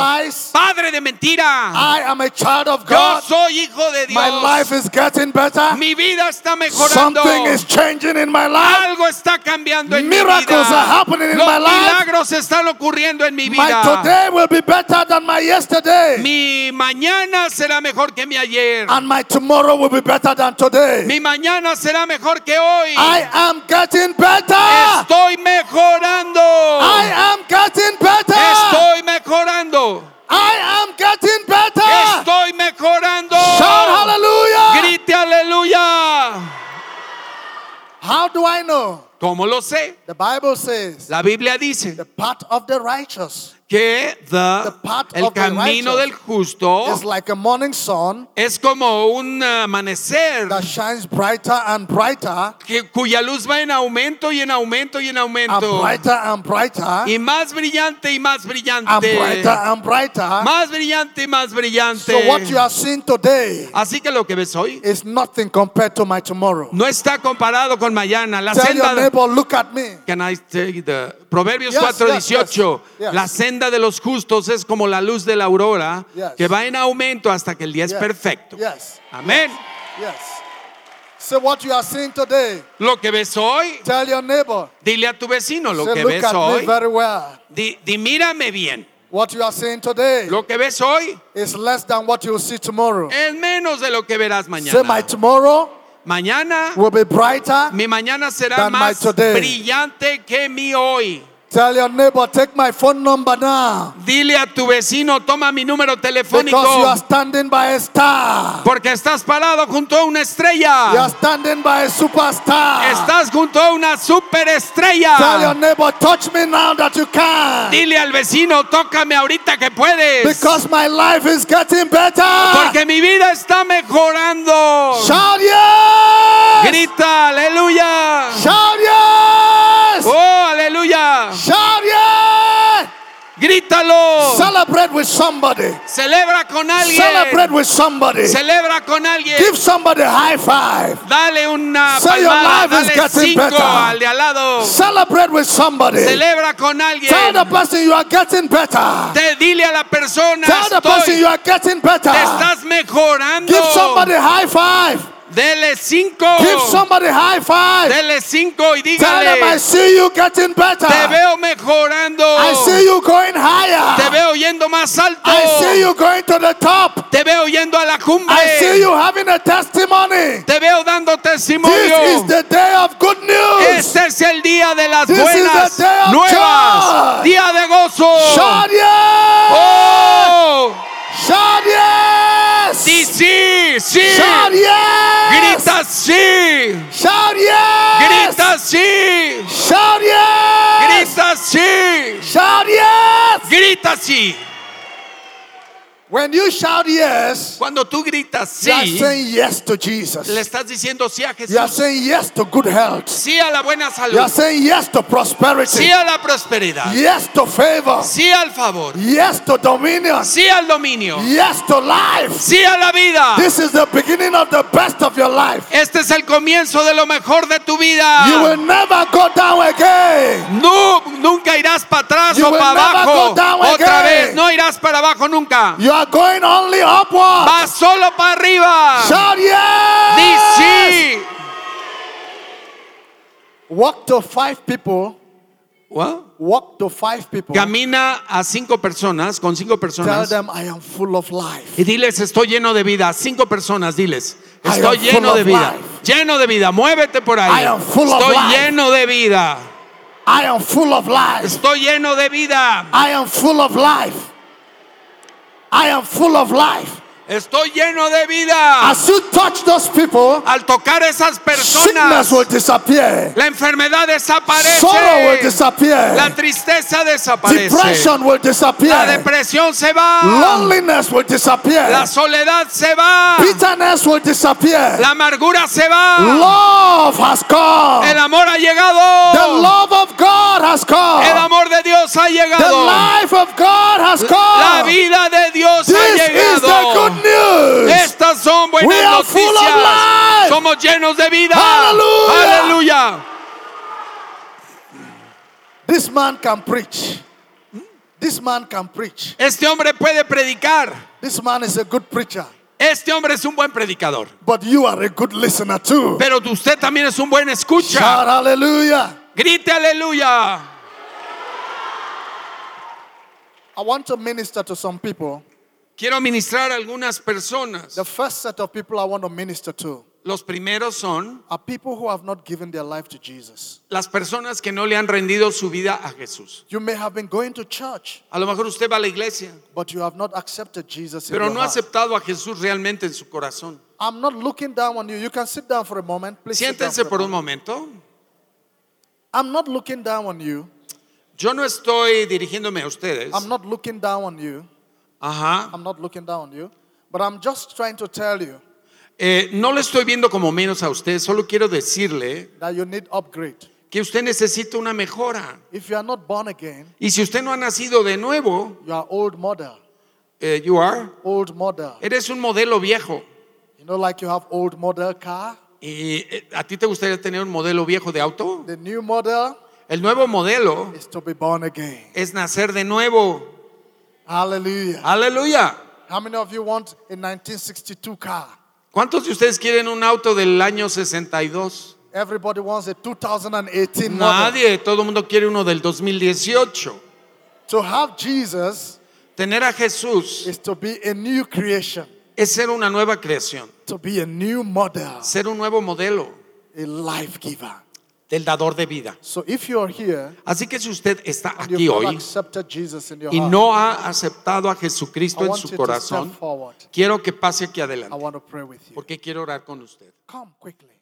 Speaker 2: padre de mentira.
Speaker 1: I am a child of
Speaker 2: Yo
Speaker 1: God.
Speaker 2: soy hijo de
Speaker 1: My life
Speaker 2: Dios.
Speaker 1: is getting better.
Speaker 2: Mi vida está mejorando.
Speaker 1: Something is changing in my life.
Speaker 2: Algo está cambiando en
Speaker 1: Miracles
Speaker 2: mi vida.
Speaker 1: are happening in
Speaker 2: Los
Speaker 1: my life.
Speaker 2: milagros están ocurriendo en mi
Speaker 1: My
Speaker 2: vida.
Speaker 1: today will be better than my yesterday.
Speaker 2: Mi mañana será mejor que mi ayer.
Speaker 1: And my tomorrow will be better than today.
Speaker 2: Mi mañana será mejor que hoy.
Speaker 1: I am getting better.
Speaker 2: Estoy mejorando.
Speaker 1: I am getting better.
Speaker 2: Estoy mejorando.
Speaker 1: I am getting better.
Speaker 2: Estoy mejorando.
Speaker 1: Shout hallelujah.
Speaker 2: Grite aleluya.
Speaker 1: How do I know?
Speaker 2: ¿Cómo lo sé?
Speaker 1: The Bible says
Speaker 2: La Biblia dice
Speaker 1: the path of the righteous
Speaker 2: que the-
Speaker 1: The path
Speaker 2: el
Speaker 1: of the
Speaker 2: camino
Speaker 1: righteous
Speaker 2: del justo
Speaker 1: is like a morning sun
Speaker 2: es como un amanecer
Speaker 1: that shines brighter and brighter
Speaker 2: que- cuya luz va en aumento y en aumento y en
Speaker 1: and
Speaker 2: aumento.
Speaker 1: brighter and brighter
Speaker 2: Y más brillante y más
Speaker 1: and
Speaker 2: brillante.
Speaker 1: brighter and brighter.
Speaker 2: Más brillante y más brillante.
Speaker 1: So what you are seeing today
Speaker 2: Así que lo que ves hoy
Speaker 1: is nothing compared to my tomorrow.
Speaker 2: no está comparado con mañana. La
Speaker 1: Tell
Speaker 2: senda
Speaker 1: neighbor, look at me.
Speaker 2: Can I take the- Proverbios
Speaker 1: Yes,
Speaker 2: 4:18.
Speaker 1: yes, yes.
Speaker 2: La senda de los justos es como la luz de la aurora
Speaker 1: Yes.
Speaker 2: que va en aumento hasta que el día es
Speaker 1: Yes,
Speaker 2: perfecto.
Speaker 1: Yes.
Speaker 2: Amén.
Speaker 1: So what you are seeing today,
Speaker 2: Lo que ves hoy,
Speaker 1: tell your neighbor.
Speaker 2: dile a tu vecino lo
Speaker 1: Say,
Speaker 2: que
Speaker 1: look
Speaker 2: ves hoy.
Speaker 1: very well.
Speaker 2: Di, di, mírame bien.
Speaker 1: What you are seeing today
Speaker 2: Lo que ves hoy
Speaker 1: is less than what you see tomorrow.
Speaker 2: es menos de lo que verás
Speaker 1: Say my
Speaker 2: mañana.
Speaker 1: tomorrow
Speaker 2: Mañana,
Speaker 1: will be brighter.
Speaker 2: mi mañana será
Speaker 1: than my
Speaker 2: más
Speaker 1: today.
Speaker 2: brillante que mi hoy.
Speaker 1: Tell your neighbor, take my phone number now.
Speaker 2: Dile a tu vecino, toma mi número
Speaker 1: Because you
Speaker 2: telefónico.
Speaker 1: are standing by a star.
Speaker 2: Porque estás parado junto a una
Speaker 1: You
Speaker 2: estrella.
Speaker 1: are standing by a superstar.
Speaker 2: Estás junto a una
Speaker 1: Tell your
Speaker 2: superestrella.
Speaker 1: neighbor, touch me now that you can.
Speaker 2: Dile al vecino, tócame ahorita que puedes.
Speaker 1: Because my life is getting better.
Speaker 2: Porque mi vida está mejorando.
Speaker 1: Shout yes!
Speaker 2: Grita, aleluya.
Speaker 1: Shout yes!
Speaker 2: Oh, Grítalo.
Speaker 1: Celebrate with somebody.
Speaker 2: Celebra con alguien.
Speaker 1: Celebrate with somebody.
Speaker 2: Celebra con alguien.
Speaker 1: Give somebody a high five.
Speaker 2: Dale una
Speaker 1: Say your
Speaker 2: palmada,
Speaker 1: life is
Speaker 2: dale
Speaker 1: getting
Speaker 2: cinco
Speaker 1: better.
Speaker 2: al de al lado.
Speaker 1: Celebrate with somebody.
Speaker 2: Celebra con alguien.
Speaker 1: Tell the person you are getting better.
Speaker 2: Te dile a la persona,
Speaker 1: Tell the person you are getting better.
Speaker 2: te estás mejorando.
Speaker 1: Give somebody a high five.
Speaker 2: Dele cinco.
Speaker 1: Give somebody high five.
Speaker 2: Dele cinco y
Speaker 1: Tell them I
Speaker 2: dígale,
Speaker 1: see you getting better.
Speaker 2: te veo mejorando.
Speaker 1: I see you going
Speaker 2: Te
Speaker 1: higher.
Speaker 2: veo yendo más alto.
Speaker 1: I see you going to the top.
Speaker 2: Te veo yendo a la cumbre.
Speaker 1: I see you having a testimony.
Speaker 2: Te veo dando
Speaker 1: This
Speaker 2: testimonio.
Speaker 1: is the day of good news.
Speaker 2: Este es el día de las
Speaker 1: This is
Speaker 2: buenas
Speaker 1: the day of
Speaker 2: nuevas.
Speaker 1: joy.
Speaker 2: Día de gozo.
Speaker 1: Yes!
Speaker 2: Oh,
Speaker 1: yes!
Speaker 2: di sí, sí.
Speaker 1: Shout yes!
Speaker 2: Grita sí.
Speaker 1: Shout yes!
Speaker 2: Grita sí.
Speaker 1: Shout yes!
Speaker 2: Grita sí.
Speaker 1: Shout yes!
Speaker 2: Grita sí.
Speaker 1: When you shout yes,
Speaker 2: Cuando tú gritas
Speaker 1: you are
Speaker 2: sí,
Speaker 1: saying yes to Jesus.
Speaker 2: le estás diciendo sí a
Speaker 1: You are
Speaker 2: Jesús.
Speaker 1: saying yes to good health.
Speaker 2: Sí a la buena
Speaker 1: You are
Speaker 2: salud.
Speaker 1: saying yes to prosperity.
Speaker 2: Sí a la prosperidad.
Speaker 1: Yes to favor.
Speaker 2: Sí al favor.
Speaker 1: Yes to dominion.
Speaker 2: Sí al dominio.
Speaker 1: Yes to life.
Speaker 2: Sí a la vida.
Speaker 1: This is the beginning of the best of your life.
Speaker 2: Este es el comienzo de lo mejor de tu
Speaker 1: You
Speaker 2: vida.
Speaker 1: will never go down again.
Speaker 2: No, nunca irás para atrás
Speaker 1: You
Speaker 2: o para abajo. Otra
Speaker 1: again.
Speaker 2: vez, no irás para abajo nunca.
Speaker 1: You are going only upward.
Speaker 2: Vas solo para arriba.
Speaker 1: Shout yes.
Speaker 2: sí.
Speaker 1: Walk to five people.
Speaker 2: What?
Speaker 1: Walk to five people.
Speaker 2: Camina a cinco personas, con cinco
Speaker 1: Tell
Speaker 2: personas.
Speaker 1: them I am full of life.
Speaker 2: Y diles, estoy lleno de vida. Cinco personas, diles. Estoy lleno de
Speaker 1: of
Speaker 2: vida.
Speaker 1: life.
Speaker 2: Lleno de vida. Muévete por ahí.
Speaker 1: I am full of
Speaker 2: Estoy
Speaker 1: life.
Speaker 2: lleno de vida.
Speaker 1: I am full of life.
Speaker 2: Estoy lleno de vida.
Speaker 1: I am full of life. I am full of life.
Speaker 2: Estoy lleno de vida.
Speaker 1: As you touch those people,
Speaker 2: Al tocar esas
Speaker 1: sickness
Speaker 2: personas,
Speaker 1: will disappear.
Speaker 2: la enfermedad desaparece.
Speaker 1: Sorrow will disappear.
Speaker 2: La tristeza desaparece.
Speaker 1: Depression will
Speaker 2: La
Speaker 1: disappear.
Speaker 2: depresión se va.
Speaker 1: Loneliness will disappear.
Speaker 2: La soledad se va.
Speaker 1: Bitterness will disappear.
Speaker 2: La amargura se va.
Speaker 1: Love has come.
Speaker 2: El amor ha
Speaker 1: The
Speaker 2: llegado.
Speaker 1: love of God has
Speaker 2: El
Speaker 1: come.
Speaker 2: amor de Dios ha
Speaker 1: The
Speaker 2: llegado.
Speaker 1: life of God has
Speaker 2: La
Speaker 1: come.
Speaker 2: vida de Dios ha
Speaker 1: This the
Speaker 2: llegado.
Speaker 1: News.
Speaker 2: Estas son buenas
Speaker 1: We are full of
Speaker 2: noticias.
Speaker 1: life.
Speaker 2: Somos llenos de vida. Aleluya.
Speaker 1: This man can preach. This man can preach.
Speaker 2: Este hombre puede predicar.
Speaker 1: This man is a good preacher.
Speaker 2: Este hombre es un buen predicador.
Speaker 1: But you are a good listener too.
Speaker 2: Pero usted también es un buen
Speaker 1: Shout
Speaker 2: escucha.
Speaker 1: hallelujah.
Speaker 2: Grite aleluya.
Speaker 1: I want to minister to some people.
Speaker 2: Quiero ministrar a algunas personas.
Speaker 1: The first set of people I want to minister to
Speaker 2: Los primeros son
Speaker 1: are people who have not given their life to Jesus.
Speaker 2: las personas que no le han rendido su vida a Jesús.
Speaker 1: You may have been going to church,
Speaker 2: A lo mejor usted va a la iglesia,
Speaker 1: but you have not accepted Jesus in
Speaker 2: pero
Speaker 1: your
Speaker 2: no ha
Speaker 1: heart.
Speaker 2: aceptado a Jesús realmente en su corazón.
Speaker 1: I'm not looking down on you. You can sit down for a moment. Please sit down
Speaker 2: Siéntense
Speaker 1: for a
Speaker 2: por un
Speaker 1: moment.
Speaker 2: momento.
Speaker 1: I'm not looking down on you.
Speaker 2: Yo no estoy dirigiéndome a ustedes.
Speaker 1: I'm not looking down on you.
Speaker 2: Ajá.
Speaker 1: I'm not looking down on you. But I'm just trying to tell you
Speaker 2: Eh, no le estoy viendo como menos a usted, solo quiero decirle
Speaker 1: that you need upgrade.
Speaker 2: que usted necesita una mejora.
Speaker 1: If you are not born again,
Speaker 2: Y si usted no ha nacido de nuevo,
Speaker 1: you are old model.
Speaker 2: eh, you are,
Speaker 1: Old model.
Speaker 2: eres un modelo viejo.
Speaker 1: You know, like you have old model car.
Speaker 2: ¿Y eh, a ti te gustaría tener un modelo viejo de auto?
Speaker 1: The new model
Speaker 2: El nuevo modelo
Speaker 1: is to be born again.
Speaker 2: es nacer de nuevo.
Speaker 1: Hallelujah.
Speaker 2: Aleluya.
Speaker 1: How many of you want a 1962 car?
Speaker 2: ¿Cuántos de ustedes quieren un auto del año 62?
Speaker 1: Everybody wants a 2018 model.
Speaker 2: Nadie, todo el mundo quiere uno del 2018.
Speaker 1: To have Jesus
Speaker 2: Tener a Jesús
Speaker 1: is to be a new creation,
Speaker 2: es ser una nueva creación,
Speaker 1: to be a new model,
Speaker 2: ser un nuevo modelo
Speaker 1: a life giver.
Speaker 2: Del dador de vida.
Speaker 1: So if you are here
Speaker 2: Así que si usted está aquí hoy y no ha aceptado a
Speaker 1: I
Speaker 2: Jesucristo en su corazón, quiero que pase aquí
Speaker 1: I
Speaker 2: adelante,
Speaker 1: want to pray with you.
Speaker 2: porque quiero orar con usted.
Speaker 1: Come quickly.